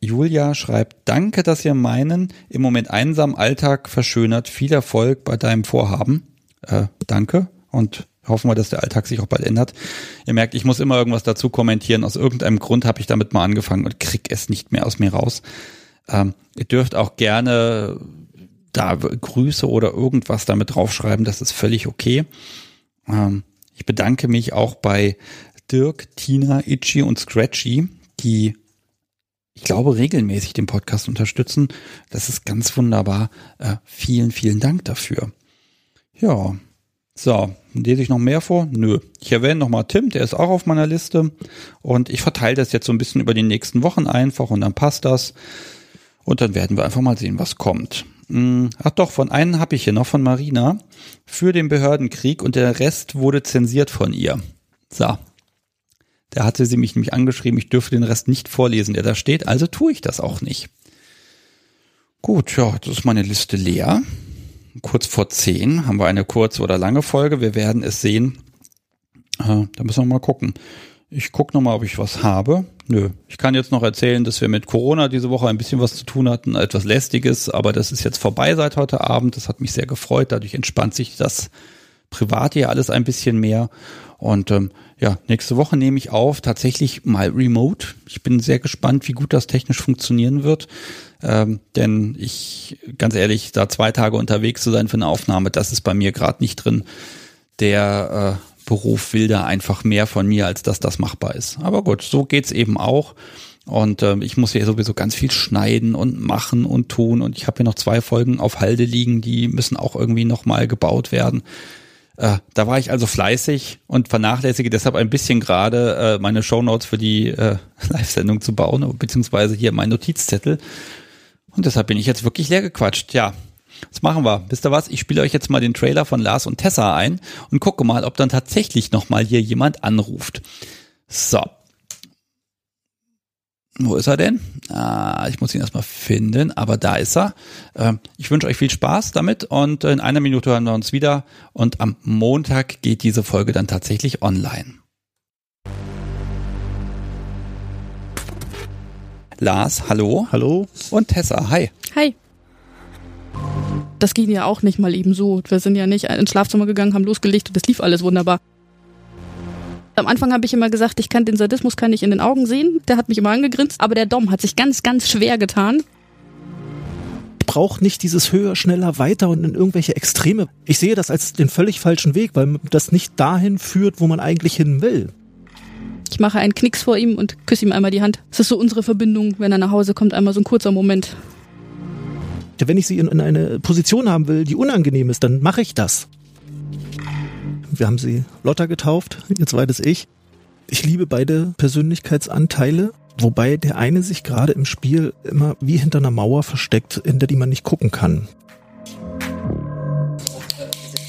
Julia schreibt, danke, dass ihr meinen im Moment einsamen Alltag verschönert. Viel Erfolg bei deinem Vorhaben. Äh, danke. Und hoffen wir, dass der Alltag sich auch bald ändert. Ihr merkt, ich muss immer irgendwas dazu kommentieren. Aus irgendeinem Grund habe ich damit mal angefangen und krieg es nicht mehr aus mir raus. Ähm, ihr dürft auch gerne da Grüße oder irgendwas damit draufschreiben. Das ist völlig okay. Ähm, ich bedanke mich auch bei Dirk, Tina, Itchy und Scratchy, die ich glaube, regelmäßig den Podcast unterstützen. Das ist ganz wunderbar. Äh, vielen, vielen Dank dafür. Ja, so, lese ich noch mehr vor? Nö. Ich erwähne nochmal Tim, der ist auch auf meiner Liste. Und ich verteile das jetzt so ein bisschen über die nächsten Wochen einfach und dann passt das. Und dann werden wir einfach mal sehen, was kommt. Hm, ach doch, von einem habe ich hier noch von Marina für den Behördenkrieg und der Rest wurde zensiert von ihr. So. Da hatte sie mich nämlich angeschrieben, ich dürfe den Rest nicht vorlesen, der da steht, also tue ich das auch nicht. Gut, ja, das ist meine Liste leer. Kurz vor zehn haben wir eine kurze oder lange Folge. Wir werden es sehen. Äh, da müssen wir mal gucken. Ich gucke nochmal, ob ich was habe. Nö. Ich kann jetzt noch erzählen, dass wir mit Corona diese Woche ein bisschen was zu tun hatten, etwas lästiges, aber das ist jetzt vorbei seit heute Abend. Das hat mich sehr gefreut. Dadurch entspannt sich das Private ja alles ein bisschen mehr. Und ähm, ja, nächste Woche nehme ich auf, tatsächlich mal remote. Ich bin sehr gespannt, wie gut das technisch funktionieren wird. Ähm, denn ich, ganz ehrlich, da zwei Tage unterwegs zu sein für eine Aufnahme, das ist bei mir gerade nicht drin. Der äh, Beruf will da einfach mehr von mir, als dass das machbar ist. Aber gut, so geht's eben auch. Und ähm, ich muss hier sowieso ganz viel schneiden und machen und tun. Und ich habe hier noch zwei Folgen auf Halde liegen, die müssen auch irgendwie nochmal gebaut werden. Äh, da war ich also fleißig und vernachlässige deshalb ein bisschen gerade äh, meine Shownotes für die äh, Live-Sendung zu bauen, beziehungsweise hier mein Notizzettel. Und deshalb bin ich jetzt wirklich leer gequatscht. Ja, was machen wir? Wisst ihr was? Ich spiele euch jetzt mal den Trailer von Lars und Tessa ein und gucke mal, ob dann tatsächlich nochmal hier jemand anruft. So. Wo ist er denn? Ah, ich muss ihn erstmal finden, aber da ist er. Ähm, ich wünsche euch viel Spaß damit und in einer Minute hören wir uns wieder und am Montag geht diese Folge dann tatsächlich online. Lars, hallo. Hallo. Und Tessa, hi. Hi. Das ging ja auch nicht mal eben so. Wir sind ja nicht ins Schlafzimmer gegangen, haben losgelegt und das lief alles wunderbar. Am Anfang habe ich immer gesagt, ich kann den Sadismus kann ich in den Augen sehen. Der hat mich immer angegrinst, aber der Dom hat sich ganz, ganz schwer getan. Ich brauche nicht dieses höher, schneller, weiter und in irgendwelche Extreme. Ich sehe das als den völlig falschen Weg, weil das nicht dahin führt, wo man eigentlich hin will. Ich mache einen Knicks vor ihm und küsse ihm einmal die Hand. Das ist so unsere Verbindung, wenn er nach Hause kommt, einmal so ein kurzer Moment. Wenn ich sie in, in eine Position haben will, die unangenehm ist, dann mache ich das. Wir haben sie Lotta getauft, ihr zweites Ich. Ich liebe beide Persönlichkeitsanteile, wobei der eine sich gerade im Spiel immer wie hinter einer Mauer versteckt, hinter die man nicht gucken kann.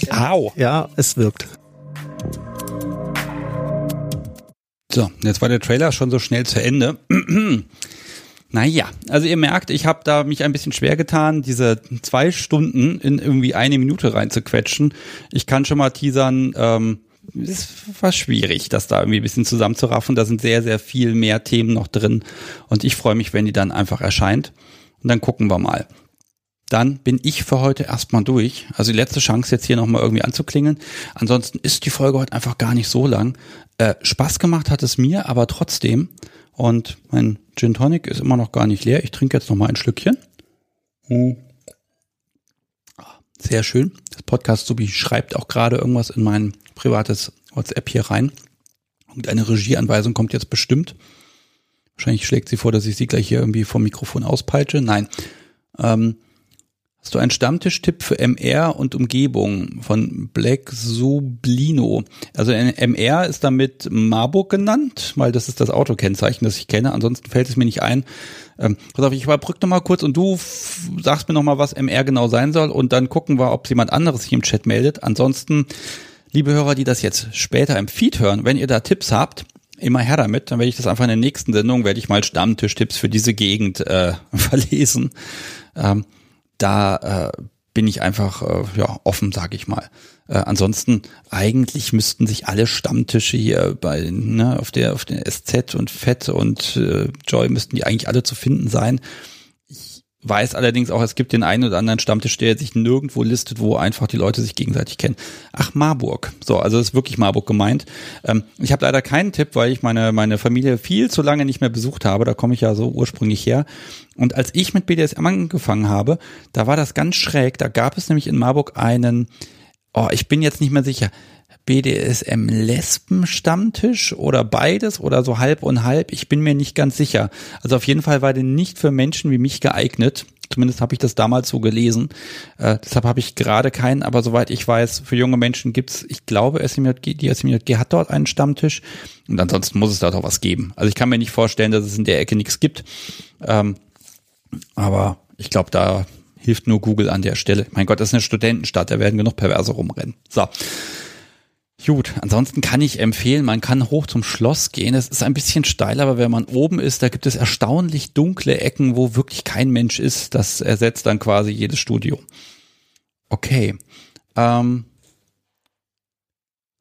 Au. Ja, es wirkt. So, jetzt war der Trailer schon so schnell zu Ende. Naja, also ihr merkt, ich habe da mich ein bisschen schwer getan, diese zwei Stunden in irgendwie eine Minute reinzuquetschen. Ich kann schon mal teasern, ähm, es war schwierig, das da irgendwie ein bisschen zusammenzuraffen. Da sind sehr, sehr viel mehr Themen noch drin. Und ich freue mich, wenn die dann einfach erscheint. Und dann gucken wir mal. Dann bin ich für heute erstmal durch. Also die letzte Chance jetzt hier nochmal irgendwie anzuklingeln. Ansonsten ist die Folge heute einfach gar nicht so lang. Äh, Spaß gemacht hat es mir, aber trotzdem. Und mein Gin Tonic ist immer noch gar nicht leer. Ich trinke jetzt nochmal ein Schlückchen. Hm. Sehr schön. Das Podcast Subi schreibt auch gerade irgendwas in mein privates WhatsApp hier rein. Und eine Regieanweisung kommt jetzt bestimmt. Wahrscheinlich schlägt sie vor, dass ich sie gleich hier irgendwie vom Mikrofon auspeitsche. Nein. Ähm, Hast du einen Stammtischtipp für MR und Umgebung von Black Sublino? Also MR ist damit Marburg genannt, weil das ist das Autokennzeichen, das ich kenne. Ansonsten fällt es mir nicht ein. Ähm, pass auf, ich überbrücke nochmal kurz und du sagst mir nochmal, was MR genau sein soll und dann gucken wir, ob jemand anderes sich im Chat meldet. Ansonsten, liebe Hörer, die das jetzt später im Feed hören, wenn ihr da Tipps habt, immer her damit, dann werde ich das einfach in der nächsten Sendung, werde ich mal Stammtischtipps für diese Gegend äh, verlesen. Ähm, da äh, bin ich einfach äh, ja offen, sage ich mal. Äh, ansonsten eigentlich müssten sich alle Stammtische hier bei ne, auf der auf der SZ und Fett und äh, Joy müssten die eigentlich alle zu finden sein weiß allerdings auch, es gibt den einen oder anderen Stammtisch, der sich nirgendwo listet, wo einfach die Leute sich gegenseitig kennen. Ach, Marburg. So, also ist wirklich Marburg gemeint. Ähm, ich habe leider keinen Tipp, weil ich meine, meine Familie viel zu lange nicht mehr besucht habe. Da komme ich ja so ursprünglich her. Und als ich mit BDSM angefangen habe, da war das ganz schräg. Da gab es nämlich in Marburg einen, oh, ich bin jetzt nicht mehr sicher, BDSM-Lesben-Stammtisch oder beides oder so halb und halb. Ich bin mir nicht ganz sicher. Also auf jeden Fall war der nicht für Menschen wie mich geeignet. Zumindest habe ich das damals so gelesen. Äh, deshalb habe ich gerade keinen, aber soweit ich weiß, für junge Menschen gibt's, ich glaube, SMJG, die SMJG hat dort einen Stammtisch. Und ansonsten muss es dort auch was geben. Also ich kann mir nicht vorstellen, dass es in der Ecke nichts gibt. Ähm, aber ich glaube, da hilft nur Google an der Stelle. Mein Gott, das ist eine Studentenstadt, da werden genug Perverse rumrennen. So. Gut, ansonsten kann ich empfehlen, man kann hoch zum Schloss gehen. Es ist ein bisschen steil, aber wenn man oben ist, da gibt es erstaunlich dunkle Ecken, wo wirklich kein Mensch ist. Das ersetzt dann quasi jedes Studio. Okay. Ähm,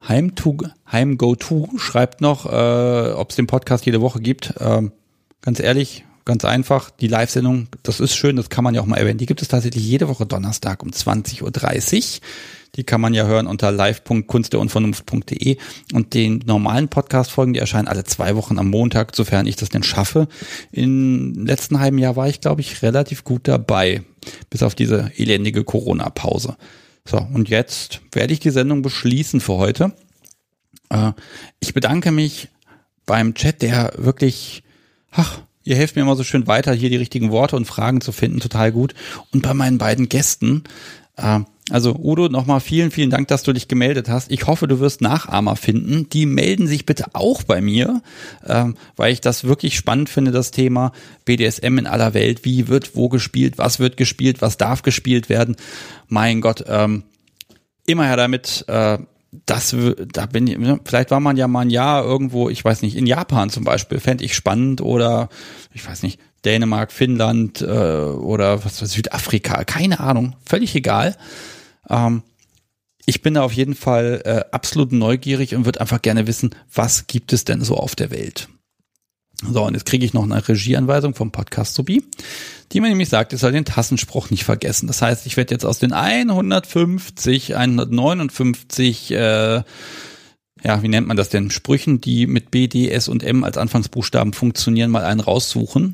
Heim, to, Heim Go To schreibt noch, äh, ob es den Podcast jede Woche gibt. Ähm, ganz ehrlich, ganz einfach, die Live-Sendung, das ist schön, das kann man ja auch mal erwähnen. Die gibt es tatsächlich jede Woche Donnerstag um 20.30 Uhr. Die kann man ja hören unter live.kunstderunvernunft.de und den normalen Podcast-Folgen, die erscheinen alle zwei Wochen am Montag, sofern ich das denn schaffe. Im letzten halben Jahr war ich, glaube ich, relativ gut dabei, bis auf diese elendige Corona-Pause. So, und jetzt werde ich die Sendung beschließen für heute. Äh, ich bedanke mich beim Chat, der wirklich, ach, Ihr helft mir immer so schön weiter, hier die richtigen Worte und Fragen zu finden, total gut. Und bei meinen beiden Gästen, äh, also Udo, nochmal vielen, vielen Dank, dass du dich gemeldet hast. Ich hoffe, du wirst Nachahmer finden. Die melden sich bitte auch bei mir, ähm, weil ich das wirklich spannend finde, das Thema BDSM in aller Welt. Wie wird wo gespielt, was wird gespielt, was darf gespielt werden. Mein Gott, ähm, immer her damit. Äh, das, da bin ich, ne, vielleicht war man ja mal ein Jahr irgendwo, ich weiß nicht, in Japan zum Beispiel, fände ich spannend oder ich weiß nicht, Dänemark, Finnland äh, oder was Südafrika, keine Ahnung, völlig egal. Ähm, ich bin da auf jeden Fall äh, absolut neugierig und würde einfach gerne wissen, was gibt es denn so auf der Welt? So, und jetzt kriege ich noch eine Regieanweisung vom Podcast Sobi, die mir nämlich sagt, ich soll den Tassenspruch nicht vergessen. Das heißt, ich werde jetzt aus den 150, 159, äh, ja, wie nennt man das denn, Sprüchen, die mit B, D, S und M als Anfangsbuchstaben funktionieren, mal einen raussuchen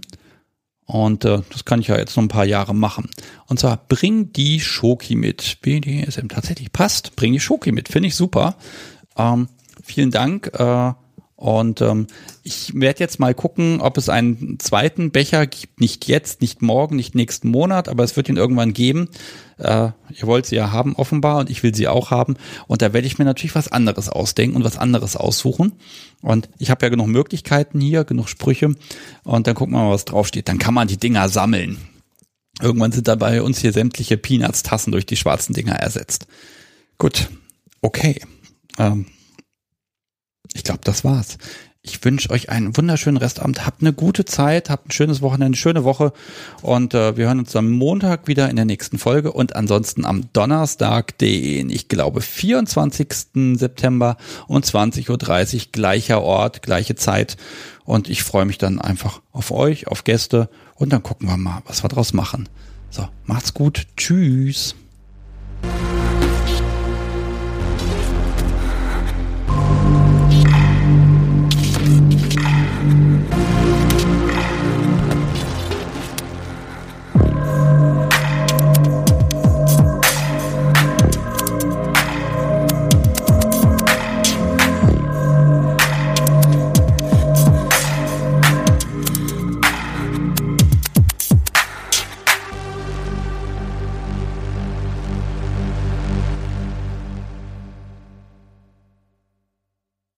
und äh, das kann ich ja jetzt noch ein paar Jahre machen. Und zwar bring die Schoki mit. BDSM tatsächlich passt. Bring die Schoki mit. Finde ich super. Ähm, vielen Dank. Äh, und ähm, ich werde jetzt mal gucken, ob es einen zweiten Becher gibt. Nicht jetzt, nicht morgen, nicht nächsten Monat, aber es wird ihn irgendwann geben. Äh, ihr wollt sie ja haben offenbar und ich will sie auch haben. Und da werde ich mir natürlich was anderes ausdenken und was anderes aussuchen. Und ich habe ja genug Möglichkeiten hier, genug Sprüche. Und dann gucken wir mal, was draufsteht. Dann kann man die Dinger sammeln. Irgendwann sind dabei uns hier sämtliche Peanuts-Tassen durch die schwarzen Dinger ersetzt. Gut, okay. Ähm, ich glaube, das war's. Ich wünsche euch einen wunderschönen Restabend. Habt eine gute Zeit, habt ein schönes Wochenende, eine schöne Woche und äh, wir hören uns am Montag wieder in der nächsten Folge und ansonsten am Donnerstag, den, ich glaube, 24. September um 20.30 Uhr, gleicher Ort, gleiche Zeit und ich freue mich dann einfach auf euch, auf Gäste und dann gucken wir mal, was wir draus machen. So, macht's gut. Tschüss.